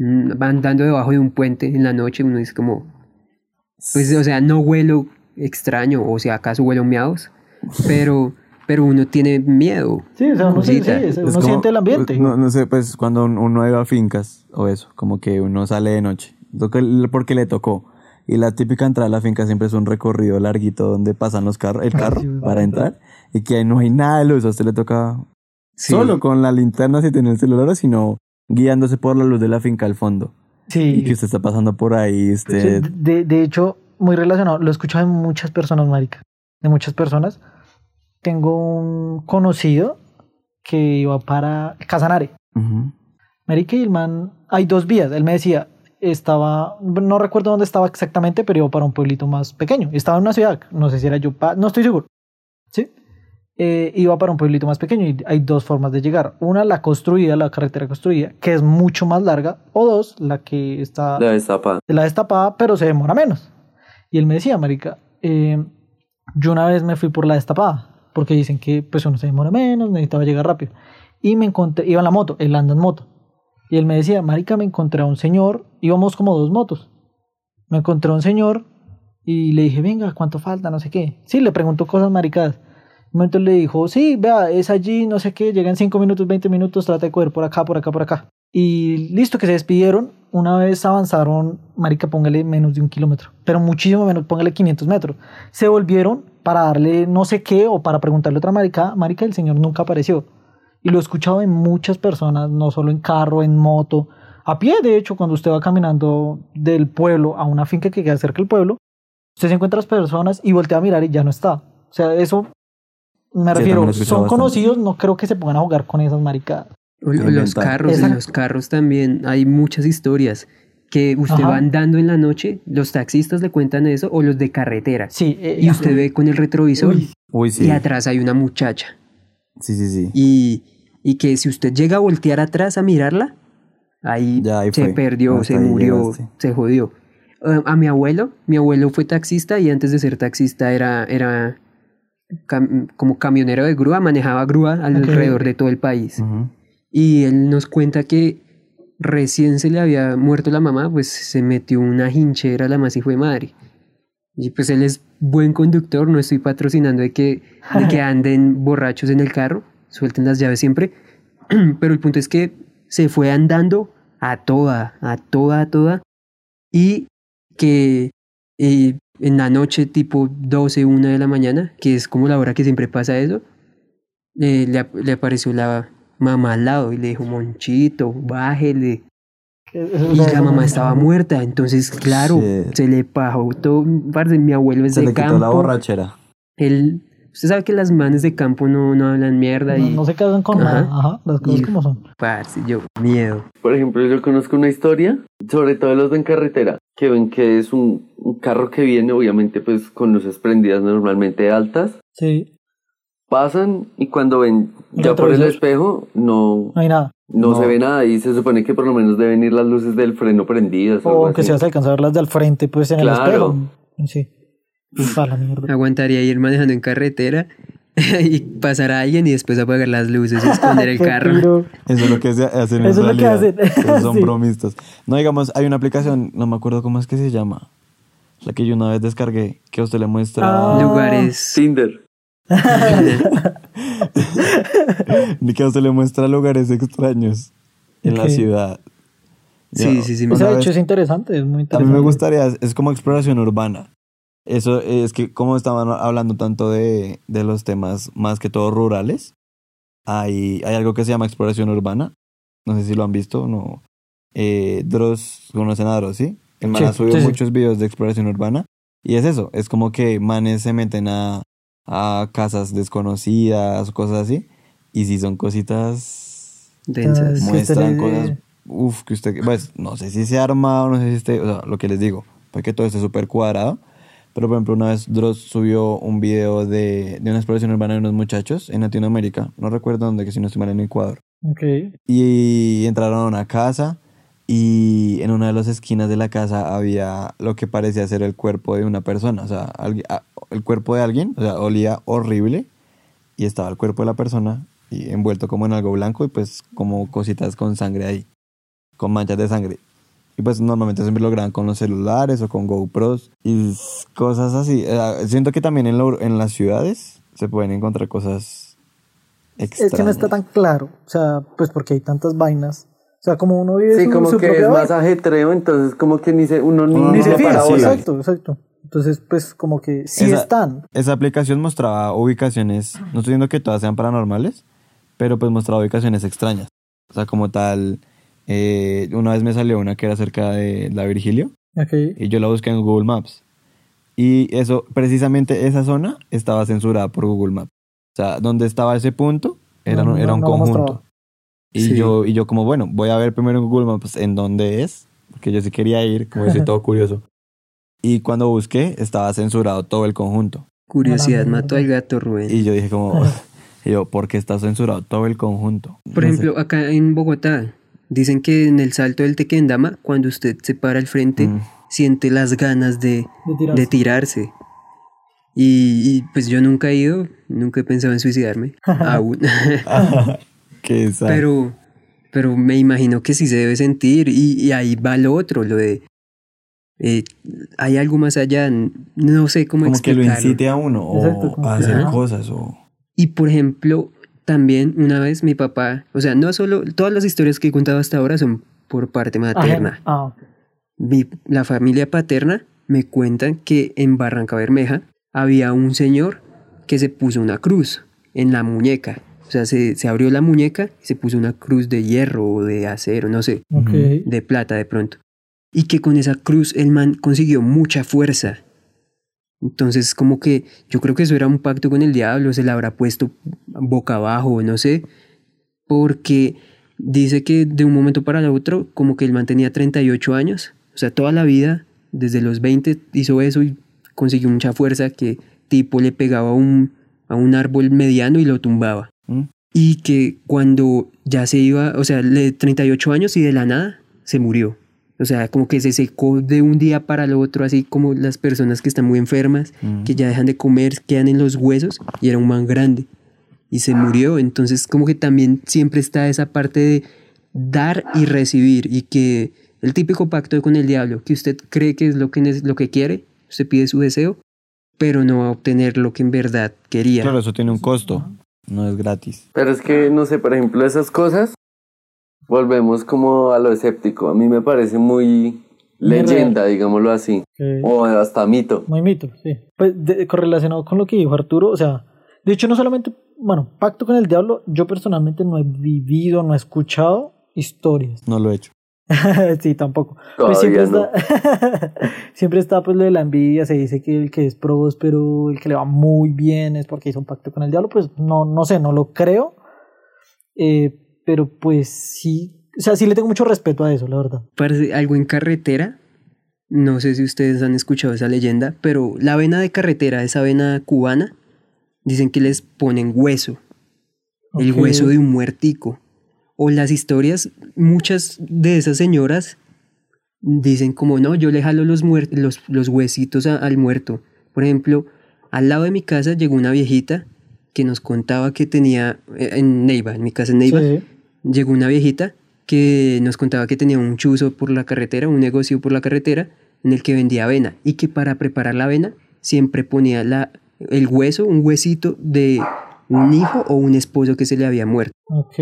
Mm, Van andando debajo de un puente en la noche, uno dice como, pues, o sea, no huelo extraño, o sea, acaso huelo miados, pero, pero uno tiene miedo. Sí, o sea, uno, sí, sí, uno como- siente el ambiente. No, no sé, pues cuando un- uno iba a fincas o eso, como que uno sale de noche, porque le tocó. Y la típica entrada a la finca siempre es un recorrido larguito donde pasan los carros, el carro para entrar y que no hay nada de luz. A usted le toca Sí. solo con la linterna si tiene el celular, sino guiándose por la luz de la finca al fondo. Y que Sí. usted está pasando por ahí, Sí, usted... De, de hecho, muy relacionado, lo he escuchado de muchas personas, marica. De muchas personas. Tengo un conocido que iba para Casanare. Ujú. Marica y el man, hay dos vías. Él me decía, estaba, no recuerdo dónde estaba exactamente, pero iba para un pueblito más pequeño. Estaba en una ciudad, no sé si era Yupa, no estoy seguro. ¿Sí? Eh, iba para un pueblito más pequeño y hay dos formas de llegar. Una, la construida, la carretera construida, que es mucho más larga. O dos, la que está La destapada. la destapada, pero se demora menos. Y él me decía, marica, eh, yo una vez me fui por la destapada, porque dicen que pues uno se demora menos, necesitaba llegar rápido. Y me encontré, iba en la moto, él anda en moto. Y él me decía, marica, me encontré a un señor, íbamos como dos motos. Me encontré a un señor y le dije, venga, ¿cuánto falta? No sé qué. Sí, le preguntó cosas maricadas. Momento le dijo, sí, vea, es allí, no sé qué, llegan 5 minutos, 20 minutos, trata de coger por acá, por acá, por acá. Y listo, que se despidieron. Una vez avanzaron, marica, póngale menos de un kilómetro, pero muchísimo menos, póngale 500 metros. Se volvieron para darle no sé qué o para preguntarle otra marica, marica, el señor nunca apareció. Y lo he escuchado en muchas personas, no solo en carro, en moto, a pie, de hecho, cuando usted va caminando del pueblo a una finca que queda cerca del pueblo, usted se encuentra a las personas y voltea a mirar y ya no está. O sea, eso me refiero, son bastante. conocidos, no creo que se pongan a jugar con esas maricadas. O- o Inventar. los carros, en los carros también hay muchas historias que usted Ajá. va andando en la noche, los taxistas le cuentan eso, o los de carretera. Sí, eh, Y usted ve con el retrovisor Uy, Uy, sí. y atrás hay una muchacha. Sí, sí, sí. Y, y que si usted llega a voltear atrás a mirarla, ahí, Ya, ahí se fue. perdió, Hasta se ahí murió, llegaste. se jodió. Eh, a mi abuelo, mi abuelo fue taxista y antes de ser taxista era, era cam- como camionero de grúa, manejaba grúa alrededor de todo el país. Ujú. Y él nos cuenta que recién se le había muerto la mamá, pues se metió una hinchera la más hijo de madre. Y pues él es buen conductor, no estoy patrocinando de que, de que anden borrachos en el carro, suelten las llaves siempre. Pero el punto es que se fue andando a toda, a toda, a toda. Y que eh, en la noche, tipo 12, 1 de la mañana, que es como la hora que siempre pasa eso, eh, le, le apareció la mamá al lado y le dijo, Monchito, bájele. Y la mamá estaba muerta, entonces, claro, Shit. se le pajó todo. parce, mi abuelo es Se de le quitó campo. la borrachera. Él Usted sabe que las manes de campo no, no hablan mierda No, y... no se casan con Ajá. nada. Ajá, las cosas Y- como son. Parce, yo, miedo. Por ejemplo, yo conozco una historia, sobre todo los de en carretera, que ven que es un, un carro que viene, obviamente, pues con luces prendidas normalmente altas. Sí, Pasan y cuando ven ya por el espejo, no, no hay nada. no, No. se ve nada y se supone que por lo menos deben ir las luces del freno prendidas. O, O que así. se vas a alcanzar a ver las de al frente, pues en el Claro. espejo. Sí. A la mierda. Aguantaría ir manejando en carretera y pasar a alguien y después apagar las luces y esconder el carro. Eso es lo que hacen en Eso es lo que hacen. Esos son Sí. bromistas. No, digamos, hay una aplicación, no me acuerdo cómo es que se llama. La que yo una vez descargué, que a usted le muestra... Ah. Lugares. Tinder. que a usted le muestra lugares extraños en la ciudad. Sí, sí, sí. una Ese de vez- hecho es interesante, es muy A mí interesante. me gustaría, es como exploración urbana. Eso es que como estaban hablando tanto de, de los temas más que todo rurales, hay, hay algo que se llama exploración urbana. No sé si lo han visto, no. Eh, Dross, conocen a Dross, ¿sí? El man Sí, ha subido sí, sí. muchos videos de exploración urbana. Y es eso, es como que manes se meten a, a casas desconocidas, cosas así. Y si son cositas Densas. Muestran cosas, uf, que usted, pues, no sé si se ha armado, no sé si esté, o sea, lo que les digo, para que todo esté súper cuadrado, pero por ejemplo una vez Dross subió un video de, de una exploración urbana de unos muchachos en Latinoamérica, no recuerdo dónde, que si no estoy mal en Ecuador, Ok. y entraron a una casa y en una de las esquinas de la casa había lo que parecía ser el cuerpo de una persona, o sea, el cuerpo de alguien, o sea, olía horrible y estaba el cuerpo de la persona y envuelto como en algo blanco y pues como cositas con sangre ahí, con manchas de sangre. Y pues normalmente siempre lo graban con los celulares o con GoPros y cosas así. Eh, siento que también en, lo- en las ciudades se pueden encontrar cosas extrañas. Es que no está tan claro, o sea, pues porque hay tantas vainas. O sea, como uno vive Sí, su, como su que propia es más ajetreo, entonces como que ni se, uno ni, Uno ni no se fija. percibe. Exacto, exacto. Entonces, pues como que sí Esa- están. Esa aplicación mostraba ubicaciones, no estoy diciendo que todas sean paranormales, pero pues mostraba ubicaciones extrañas. O sea, como tal, eh, una vez me salió una que era cerca de la Virgilio Ok. y yo la busqué en Google Maps. Y eso, precisamente esa zona estaba censurada por Google Maps. O sea, donde estaba ese punto era, No, un- era no, un no conjunto. Y, Sí. yo, y yo como, bueno, voy a ver primero en Google Maps en dónde es, porque yo sí quería ir, como decía todo curioso. Y cuando busqué, estaba censurado todo el conjunto. Curiosidad mató al gato Rubén. Y yo dije como, y yo, ¿por qué está censurado todo el conjunto? Por No sé. ejemplo, acá en Bogotá, dicen que en el salto del Tequendama, cuando usted se para al frente, Mm. siente las ganas de, De tirarse. de tirarse. Y, y, pues yo nunca he ido, nunca he pensado en suicidarme, aún. Qué esa- pero, pero me imagino que sí se debe sentir. Y, y ahí va lo otro, lo de... eh, hay algo más allá, no sé cómo como que lo explicarlo. incite a uno o Exacto, como a hacer Ajá. cosas o... Y por ejemplo, también una vez mi papá, o sea, no solo, todas las historias que he contado hasta ahora son por parte materna. Ah. Mi- la familia paterna me cuentan que en Barranca Bermeja había un señor que se puso una cruz en la muñeca. O sea, se, se abrió la muñeca y se puso una cruz de hierro o de acero, no sé, de plata de pronto. Y que con esa cruz el man consiguió mucha fuerza. Entonces, como que yo creo que eso era un pacto con el diablo, se la habrá puesto boca abajo, no sé, porque dice que de un momento para el otro, como que el man tenía 38 años, o sea, toda la vida, desde los 20 hizo eso y consiguió mucha fuerza que tipo le pegaba a un, a un árbol mediano y lo tumbaba. ¿Mm? Y que cuando ya se iba, o sea, le 38 años y de la nada se murió. O sea, como que se secó de un día para el otro, así como las personas que están muy enfermas, Mm. que ya dejan de comer, quedan en los huesos, y era un man grande. Y se murió. Entonces, como que también siempre está esa parte de dar y recibir. Y que el típico pacto con el diablo, que usted cree que es lo que, ne- lo que quiere, usted pide su deseo, pero no va a obtener lo que en verdad quería. Claro, eso tiene un costo, no es gratis. Pero es que, no sé, por ejemplo, esas cosas, volvemos como a lo escéptico. A mí me parece muy Muy leyenda, digámoslo así. O hasta mito. Muy mito, sí. Pues de- correlacionado con lo que dijo Arturo, o sea, de hecho no solamente, bueno, pacto con el diablo, yo personalmente no he vivido, no he escuchado historias. No lo he hecho. sí, tampoco. Pues siempre está, siempre está pues lo de la envidia, se dice que el que es próspero, el que le va muy bien es porque hizo un pacto con el diablo, pues no, no sé, no lo creo. Eh, pero pues sí, o sea, sí le tengo mucho respeto a eso, la verdad. Parece algo en carretera. No sé si ustedes han escuchado esa leyenda, pero la avena de carretera, esa avena cubana, dicen que les ponen hueso. El hueso de un muertico. O las historias, muchas de esas señoras dicen como, no, yo le jalo los, los, los huesitos a- al muerto. Por ejemplo, al lado de mi casa llegó una viejita que nos contaba que tenía, eh, en Neiva, en mi casa en Neiva, Sí. llegó una viejita que nos contaba que tenía un chuzo por la carretera, un negocio por la carretera, en el que vendía avena y que para preparar la avena siempre ponía la, el hueso, un huesito de un hijo o un esposo que se le había muerto. Ok.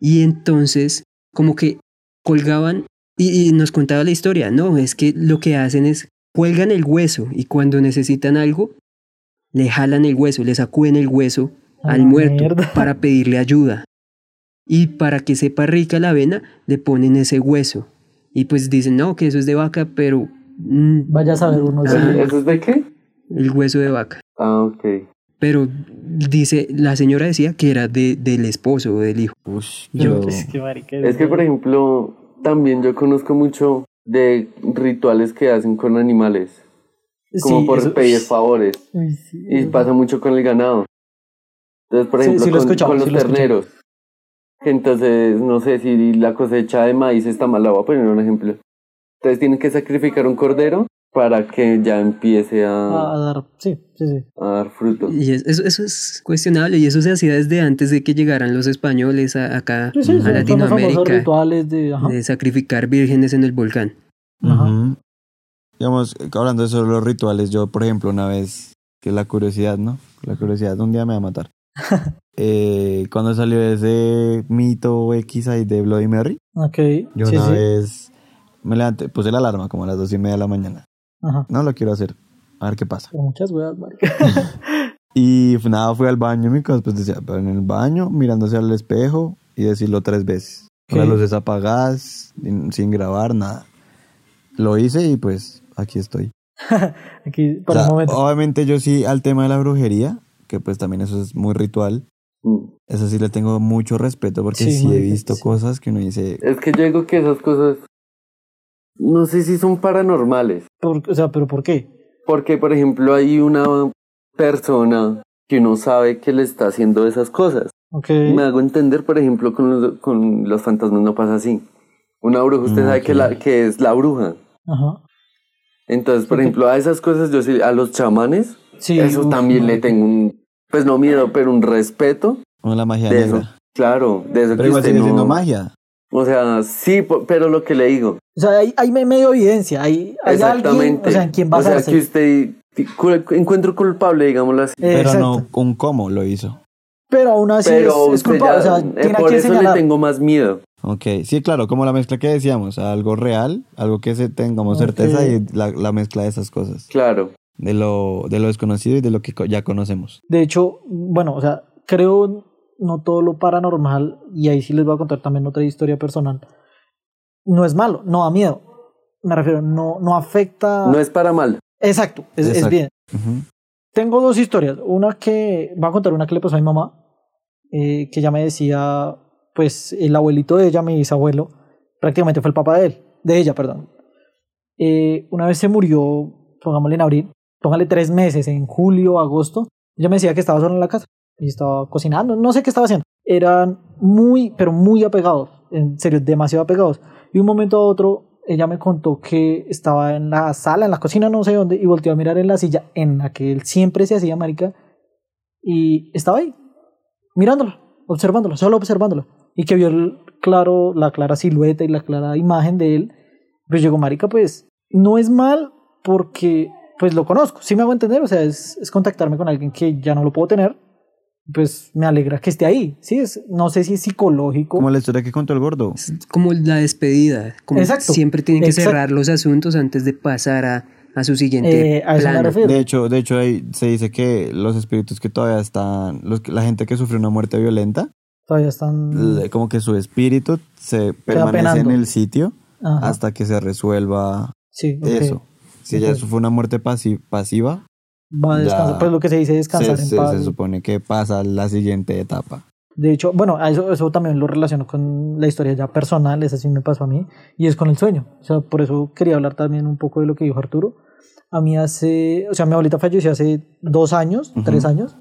Y entonces, como que colgaban y, y nos contaba la historia. No, es que lo que hacen es cuelgan el hueso y cuando necesitan algo, le jalan el hueso, le sacuden el hueso al muerto mierda. para pedirle ayuda. Y para que sepa rica la avena, le ponen ese hueso. Y pues dicen, no, que eso es de vaca, pero mm, Vaya a saber uno. Ah. sí. ¿Eso es de qué? el hueso de vaca. Ah, ok. Pero dice, la señora decía que era de, del esposo o del hijo. Ush, Yo- yo... Es que, marica, Es que, por ejemplo, también yo conozco mucho de rituales que hacen con animales, como Sí, por eso- pedir favores. Uy, sí, Y pasa mucho con el ganado. Entonces, por ejemplo, sí lo con, con los sí lo terneros. Entonces, no sé si la cosecha de maíz está mal, la voy a poner un ejemplo. Entonces tienen que sacrificar un cordero para que ya empiece a, a dar, sí, sí, sí. a dar fruto. Y es- eso, eso es cuestionable y eso se hacía desde antes de que llegaran los españoles a- acá Sí, sí, a Latinoamérica rituales de, ajá. de sacrificar vírgenes en el volcán. Ajá. Digamos, hablando de solo los rituales, yo, por ejemplo, una vez, que la curiosidad, ¿no? La curiosidad, un día me va a matar. Eh, cuando salió ese mito X ahí de Bloody Mary, Ok, yo sí, una sí. vez me levanté, puse la alarma como a las dos y media de la mañana. Ajá. No lo quiero hacer, a ver qué pasa. Con Muchas weas. Y nada, fui al baño, mi cosa, pues decía, pero en el baño, mirándose al espejo y decirlo tres veces. Con las luces apagadas, sin grabar, nada. Lo hice y pues aquí estoy. Aquí, O para sea, un momento. Obviamente yo sí al tema de la brujería, que pues también eso es muy ritual, Mm. eso sí le tengo mucho respeto porque Sí, sí, he visto sí. cosas que uno dice, Es que yo digo que esas cosas, no sé si son paranormales. Por- o sea, ¿pero por qué? Porque, por ejemplo, hay una persona que uno sabe que le está haciendo esas cosas. Ok. Me hago entender, por ejemplo, con los, con los fantasmas no pasa así. Una bruja, usted Mm, sabe que, la, que es la bruja. Ajá. Entonces, por ejemplo, a esas cosas, yo sí, a los chamanes, Sí. eso uf, también le tengo un, pues no miedo, pero un respeto "Oh, la magia de negra. eso. Claro, de eso Pero que igual usted sigue no- siendo magia. O sea, sí, pero lo que le digo. O sea, hay, hay me- medio evidencia. Hay, hay alguien, exactamente. o sea, en quién O sea, que usted cu- encuentro culpable, digámoslo así. Eh, Pero exacto. no un cómo lo hizo. Pero aún así pero es, es culpable. ya- o sea, eh, tiene a por eso le señalar. tengo más miedo. Ok, sí, claro, como la mezcla que decíamos, algo real, algo que se tengamos certeza Ok. y la, la mezcla de esas cosas, Claro. de lo, de lo desconocido y de lo que ya conocemos. De hecho, bueno, o sea, creo no todo lo paranormal, y ahí sí les voy a contar también otra historia personal. No es malo, no da miedo. Me refiero, no, no afecta. No es para mal. Exacto, es, es Exacto. bien. Ujú. Tengo dos historias. Una que va a contar una que le pasó a mi mamá, eh, que ella me decía, pues el abuelito de ella, mi bisabuelo, prácticamente fue el papá de él, de ella, perdón. Eh, una vez se murió, pongámosle en abril, póngale tres meses, en julio, agosto. Ella me decía que estaba sola en la casa y estaba cocinando, no sé qué estaba haciendo. Eran muy, pero muy apegados, en serio, demasiado apegados. Y un momento a otro, ella me contó que estaba en la sala, en la cocina, no sé dónde, y volteó a mirar en la silla en la que él siempre se hacía, marica, y estaba ahí, mirándola, observándola, solo observándola. Y que vio claro, la clara silueta y la clara imagen de él. Pues llegó, marica, pues no es mal porque pues lo conozco, sí me hago entender, o sea, es contactarme con alguien que ya no lo puedo tener, pues me alegra que esté ahí, sí, es, no sé si es psicológico. Como la historia que contó el gordo. Es como la despedida. Como Exacto. siempre tienen que Exacto. cerrar los asuntos antes de pasar a, a su siguiente Eh, a eso me plano. refiero. De hecho, de hecho ahí se dice que los espíritus que todavía están, los, la gente que sufrió una muerte violenta, Todavía están... como que su espíritu se permanece en el sitio Ajá. hasta que se resuelva Sí, eso. Si ya Ok. eso fue una muerte pasi- pasiva, Va a descansar. Pues lo que se dice se, descansar se- en se paz. supone que pasa la siguiente etapa. De hecho, bueno, eso, eso también lo relaciono con la historia ya personal, esa sí me pasó a mí, y es con el sueño. O sea, por eso quería hablar también un poco de lo que dijo Arturo. A mí hace, o sea, mi abuelita falleció hace dos años, Ujú. tres años,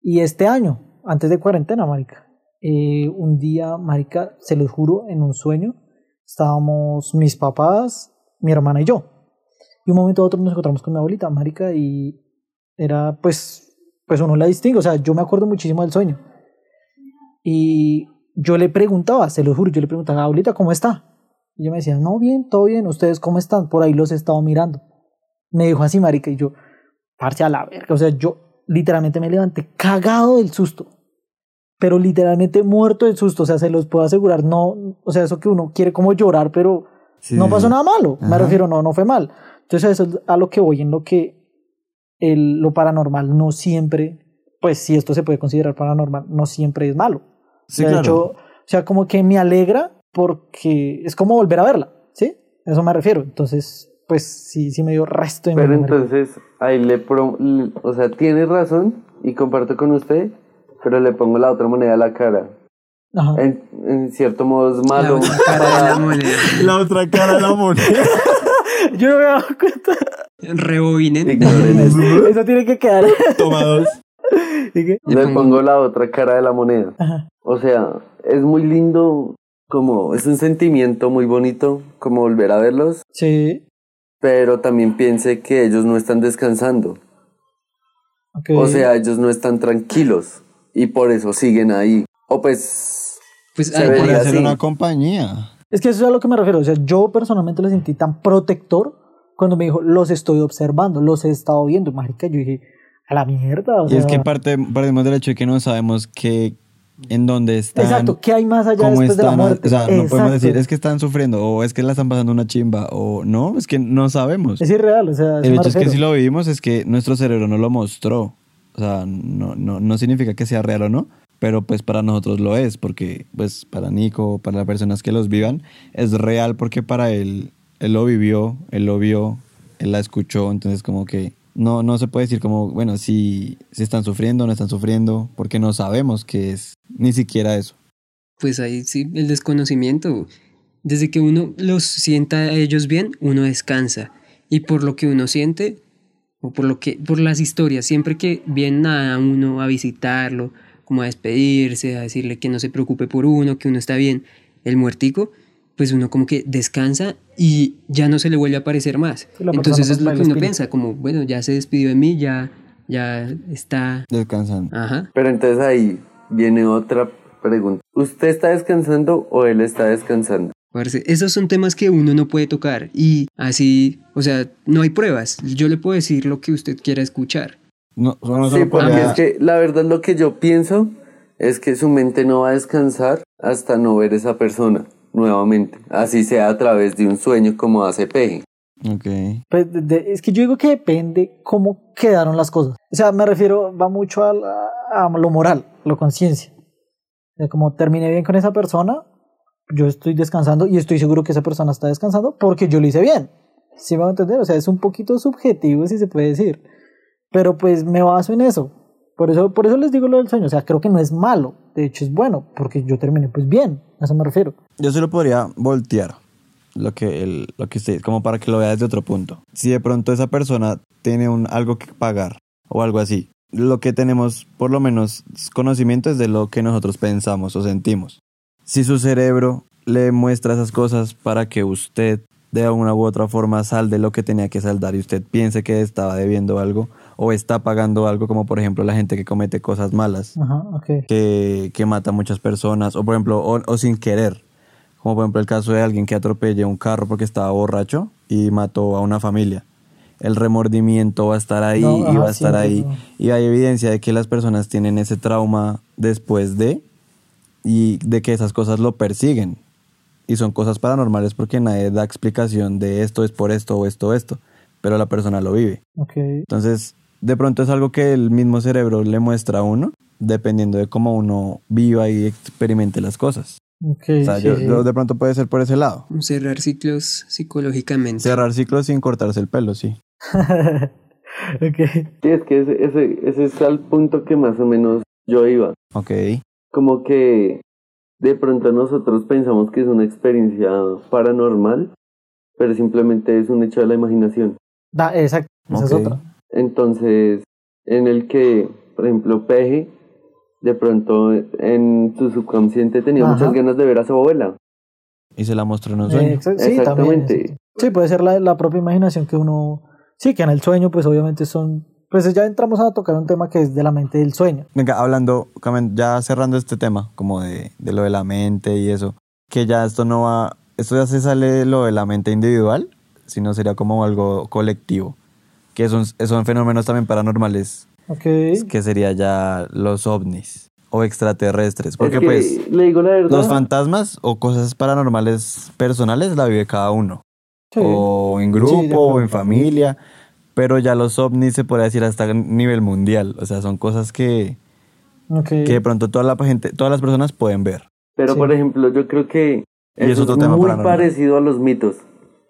y este año, antes de cuarentena, marica, eh, un día, marica, se los juro, en un sueño, estábamos mis papás, mi hermana y yo. Y un momento a otro nos encontramos con mi abuelita, marica, y era, pues, pues uno la distingue, o sea, yo me acuerdo muchísimo del sueño. Y yo le preguntaba, se lo juro, yo le preguntaba, abuelita, ¿cómo está? Y ella me decía, no, bien, todo bien, ¿ustedes cómo están? Por ahí los he estado mirando. Me dijo así, marica, y yo, parce a la verga. O sea, yo literalmente me levanté cagado del susto. Pero literalmente muerto del susto. O sea, se los puedo asegurar, no, o sea, eso que uno quiere como llorar, pero Sí, no pasó nada malo. Me Ajá. refiero, no, no fue mal. Entonces, eso es a lo que voy, en lo que el, lo paranormal no siempre, pues si esto se puede considerar paranormal, no siempre es malo. Sí, de claro. hecho, o sea, como que me alegra porque es como volver a verla, ¿sí? A eso me refiero. Entonces, pues sí, sí me dio resto de Pero entonces, ahí le, pro- le- o sea, tiene razón y comparto con usted, pero le pongo la otra moneda a la cara. Ajá. En, en cierto modo es La malo. otra cara de la moneda. La otra cara de la moneda. Yo no me he dado cuenta. Rebobinen. Ignoren eso. Eso tiene que quedar. Toma dos. ¿Y qué? Le Le pongo- pongo la otra cara de la moneda. Ajá. O sea, es muy lindo, como es un sentimiento muy bonito, como volver a verlos, Sí. pero también piense que ellos no están descansando. O sea, ellos no están tranquilos y por eso siguen ahí. O pues, Pues Se ay, ve Puede Debería ser sí. una compañía. Es que eso es a lo que me refiero. O sea, yo personalmente lo sentí tan protector cuando me dijo, los estoy observando, los he estado viendo. Marica, yo dije, a la mierda. O Y es que parte, partimos del hecho de que no sabemos qué, en dónde están. Exacto, ¿qué hay más allá de la muerte? O sea, no podemos decir, es que están sufriendo, o es que la están pasando una chimba, o no, es que no sabemos. Es irreal, o sea, El hecho es que si lo vivimos es que nuestro cerebro no lo mostró. O sea, no, no, no significa que sea real o no, pero pues para nosotros lo es, porque pues para Nico, para las personas que los vivan, es real porque para él, él lo vivió, él lo vio, él la escuchó, entonces como que no, no se puede decir como, bueno, si, si están sufriendo no están sufriendo, porque no sabemos qué es, ni siquiera eso. pues ahí sí, el desconocimiento. Desde que uno los sienta a ellos bien, uno descansa. Y por lo que uno siente, o por lo que, por las historias, siempre que vienen a uno a visitarlo, como a despedirse, a decirle que no se preocupe por uno, que uno está bien, el muertico, pues uno como que descansa y ya no se le vuelve a aparecer más. Entonces es lo que uno piensa, como, bueno, ya se despidió de mí, ya, ya está... Descansan. Ajá. pero entonces ahí viene otra pregunta. ¿Usted está descansando o él está descansando? Parce, esos son temas que uno no puede tocar y así, o sea, no hay pruebas. Yo le puedo decir lo que usted quiera escuchar. No, uno Sí, porque es que la verdad lo que yo pienso es que su mente no va a descansar hasta no ver esa persona nuevamente, así sea a través de un sueño como hace Peje. Ok. Pues, de- de- es que yo digo que depende cómo quedaron las cosas. O sea, me refiero, va mucho a, la- a lo moral, a lo conciencia. O sea, como terminé bien con esa persona, yo estoy descansando y estoy seguro que esa persona está descansando porque yo lo hice bien. ¿Sí me va a entender? O sea, es un poquito subjetivo, si se puede decir. Pero pues me baso en eso. Por eso, por eso les digo lo del sueño. O sea, creo que no es malo. De hecho, es bueno porque yo terminé pues bien. A eso me refiero. Yo solo podría voltear lo que, el, lo que usted, como para que lo vea desde otro punto. Si de pronto esa persona tiene un, algo que pagar o algo así, lo que tenemos por lo menos conocimiento es de lo que nosotros pensamos o sentimos. Si su cerebro le muestra esas cosas para que usted de una u otra forma salde lo que tenía que saldar y usted piense que estaba debiendo algo o está pagando algo, como por ejemplo la gente que comete cosas malas Ajá, ok. que, que mata a muchas personas, o por ejemplo, o, o sin querer, como por ejemplo el caso de alguien que atropella un carro porque estaba borracho y mató a una familia. El remordimiento va a estar ahí No, y ajá, va a sí, estar ahí. Y hay evidencia de que las personas tienen ese trauma después de y de que esas cosas lo persiguen. Y son cosas paranormales porque nadie da explicación de esto es por esto o esto esto, pero la persona lo vive. Ok. Entonces, de pronto es algo que el mismo cerebro le muestra a uno, dependiendo de cómo uno viva y experimente las cosas. Ok, O sea, sí, yo- de pronto puede ser por ese lado. Cerrar ciclos psicológicamente. Cerrar ciclos sin cortarse el pelo, sí. ok. Sí, es que ese, ese, ese es al punto que más o menos yo iba. Ok. Como que de pronto nosotros pensamos que es una experiencia paranormal, pero simplemente es un hecho de la imaginación. Da, exacto, esa es otra. Entonces, en el que, por ejemplo, Peje, de pronto en su subconsciente tenía Ajá. muchas ganas de ver a su abuela. Y se la mostró en un Eh, sueño. exa- sí, también. Exactamente. exacto. Sí, puede ser la, la propia imaginación que uno... Sí, que en el sueño, pues obviamente son... Pues ya entramos a tocar un tema que es de la mente del sueño. Venga, hablando, ya cerrando este tema, como de, de lo de la mente y eso, que ya esto no va, esto ya se sale de lo de la mente individual, sino sería como algo colectivo, que son, son fenómenos también paranormales, Ok. que sería ya los ovnis o extraterrestres, porque es que, pues le digo la verdad, los fantasmas o cosas paranormales personales la vive cada uno, Sí. o en Sí, grupo, o en familia, pero ya los ovnis se podría decir hasta nivel mundial, o sea, son cosas que que de pronto toda la gente, todas las personas pueden ver. pero sí. por ejemplo, yo creo que es eso otro es tema muy paranormal. parecido a los mitos.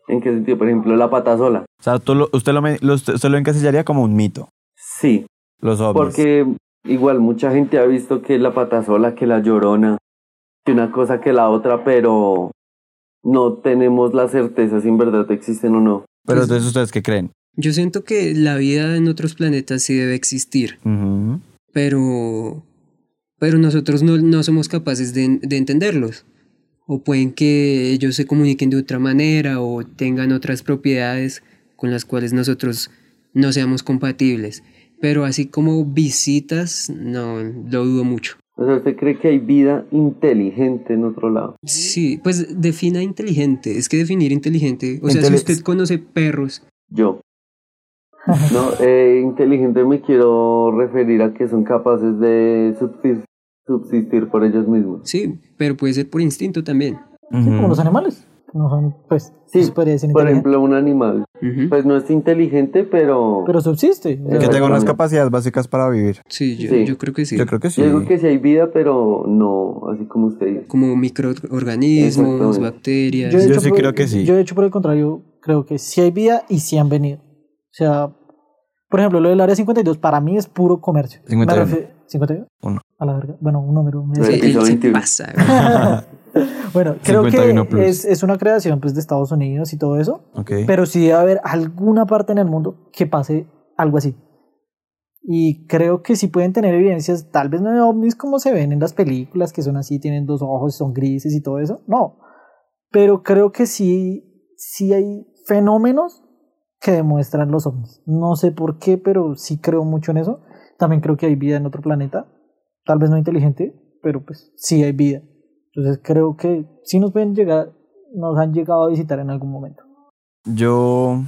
¿En qué sentido? Por ejemplo, la pata sola. O sea, tú lo- usted, lo, usted lo encasillaría como un mito, Sí, los ovnis. porque igual mucha gente ha visto que la pata sola, que la llorona, que una cosa que la otra, pero no tenemos la certeza si en verdad existen o no. Pero Pues- entonces, ¿ustedes qué creen? Yo siento que la vida en otros planetas sí debe existir, pero, pero nosotros no, no somos capaces de, de entenderlos. O pueden que ellos se comuniquen de otra manera o tengan otras propiedades con las cuales nosotros no seamos compatibles. Pero así como visitas, no, lo dudo mucho. O sea, ¿usted cree que hay vida inteligente en otro lado? Sí, pues defina inteligente. Es que definir inteligente, o sea, si usted conoce perros, Yo. No, eh, inteligente me quiero referir a que son capaces de subsistir, subsistir por ellos mismos. sí, pero puede ser por instinto también. Sí, como los animales. No son, pues, Sí, se podría decir Por ejemplo, un animal. Pues no es inteligente, pero... Pero subsiste. Que tenga unas capacidades básicas para vivir. Sí, yo, Sí. yo creo que sí. Yo creo que sí. Yo digo que sí hay vida, pero no así como usted dice. Como microorganismos, bacterias. Yo sí por- creo que sí. Yo, de hecho, por el contrario, creo que sí hay vida y sí han venido. O sea, por ejemplo, lo del área 52 para mí es puro comercio. Me 51. refiero- ¿51? Uno. A la verga. Bueno, un número. me Sí. él se 21. pasa. Bueno, creo 51 que es, es una creación pues, de Estados Unidos y todo eso. Ok. Pero sí debe haber alguna parte en el mundo que pase algo así. Y creo que sí pueden tener evidencias, tal vez no de ovnis como se ven en las películas, que son así, tienen dos ojos, son grises y todo eso. No. Pero creo que sí, sí hay fenómenos que demuestran los ovnis. No sé por qué, pero sí creo mucho en eso. También creo que hay vida en otro planeta. Tal vez no inteligente, pero pues sí hay vida. Entonces creo que sí nos pueden llegar, nos han llegado a visitar en algún momento. Yo.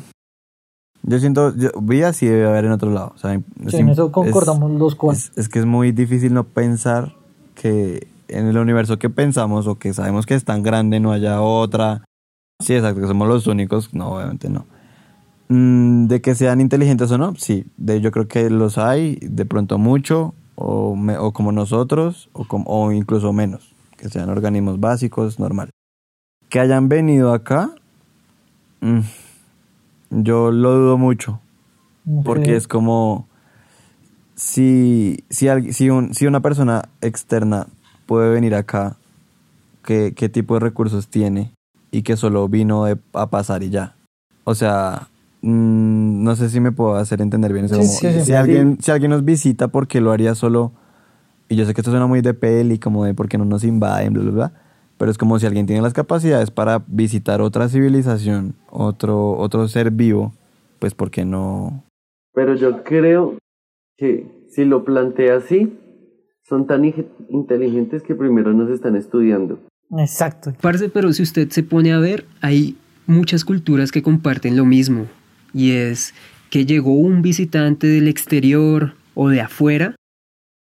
Yo siento. yo- vida sí debe haber en otro lado. O sea, es Sí, en eso es- concordamos los cuatro. Es, es que es muy difícil no pensar que en el universo que pensamos o que sabemos que es tan grande no haya otra. Sí, exacto, que somos los únicos. No, obviamente no. Mm, de que sean inteligentes o no, sí. De, yo creo que los hay, de pronto mucho, o, me- o como nosotros, o, como, o incluso menos. Que sean organismos básicos, normal. Que hayan venido acá, mm, yo lo dudo mucho. Porque es como si, si, si, un- si una persona externa puede venir acá, ¿qué, qué tipo de recursos tiene? Y que solo vino de- a pasar y ya. O sea, mm, no sé si me puedo hacer entender bien. Sí, como, sí, sí. si, alguien, si alguien nos visita, porque lo haría solo? Y yo sé que esto suena muy de peli, como de porque no nos invaden, bla, bla, bla. Pero es como si alguien tiene las capacidades para visitar otra civilización, otro, otro ser vivo, pues ¿por qué no, Pero yo creo que si lo plantea así, son tan ige- inteligentes que primero nos están estudiando. Exacto. Parce, pero si usted se pone a ver, hay muchas culturas que comparten lo mismo. Y es que llegó un visitante del exterior o de afuera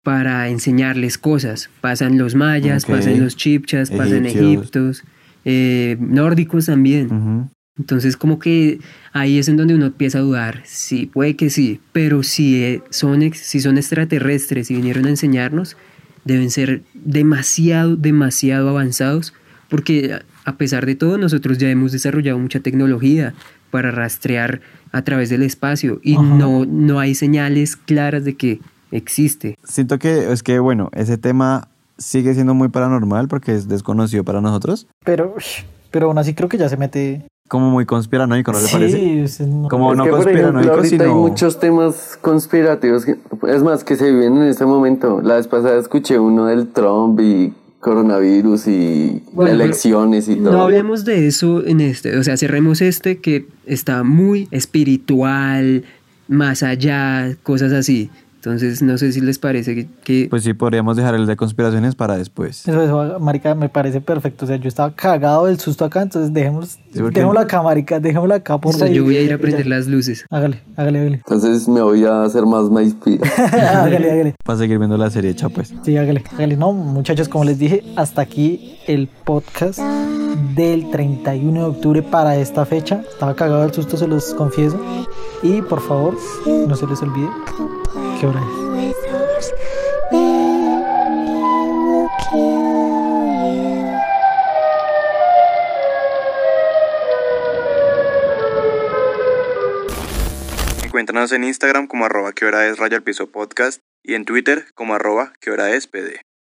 para enseñarles cosas. Pasan los mayas, pasan los chipchas, pasan egiptos, eh, nórdicos también. Entonces como que ahí es en donde uno empieza a dudar. Sí, puede que sí, pero si eh, son, si son extraterrestres y vinieron a enseñarnos, deben ser demasiado, demasiado avanzados, porque a pesar de todo nosotros ya hemos desarrollado mucha tecnología para rastrear a través del espacio y no, no hay señales claras de que existe. Siento que es que, bueno, ese tema sigue siendo muy paranormal porque es desconocido para nosotros. Pero, pero aún así creo que ya se mete como muy conspiranoico, ¿no te Sí, parece? es- no- Como Es no que, ejemplo, conspiranoico, ahorita hay muchos temas conspirativos, que- es más, que se viven en este momento. La vez pasada escuché uno del Trump y coronavirus y Bueno, elecciones y todo. No hablemos de eso en este, o sea, cerremos este que está muy espiritual, más allá, cosas así. Entonces, no sé si les parece que, que- Pues sí, podríamos dejar el de conspiraciones para después. Eso, eso, marica, me parece perfecto. O sea, yo estaba cagado del susto acá, entonces dejemos, porque- dejémoslo acá, marica, dejémoslo acá, por o sea, favor. yo voy a ir a prender las luces. Hágale, hágale, hágale. Entonces me voy a hacer más Maíspira. hágale, hágale. Para seguir viendo la serie hecha, pues. Sí, hágale, hágale. No, muchachos, como les dije, hasta aquí el podcast del 31 de octubre para esta fecha. Estaba cagado del susto, se los confieso. Y por favor, no se les olvide Encuéntranos en Instagram como arroba que hora es raya al piso podcast y en Twitter como arroba que hora es pd.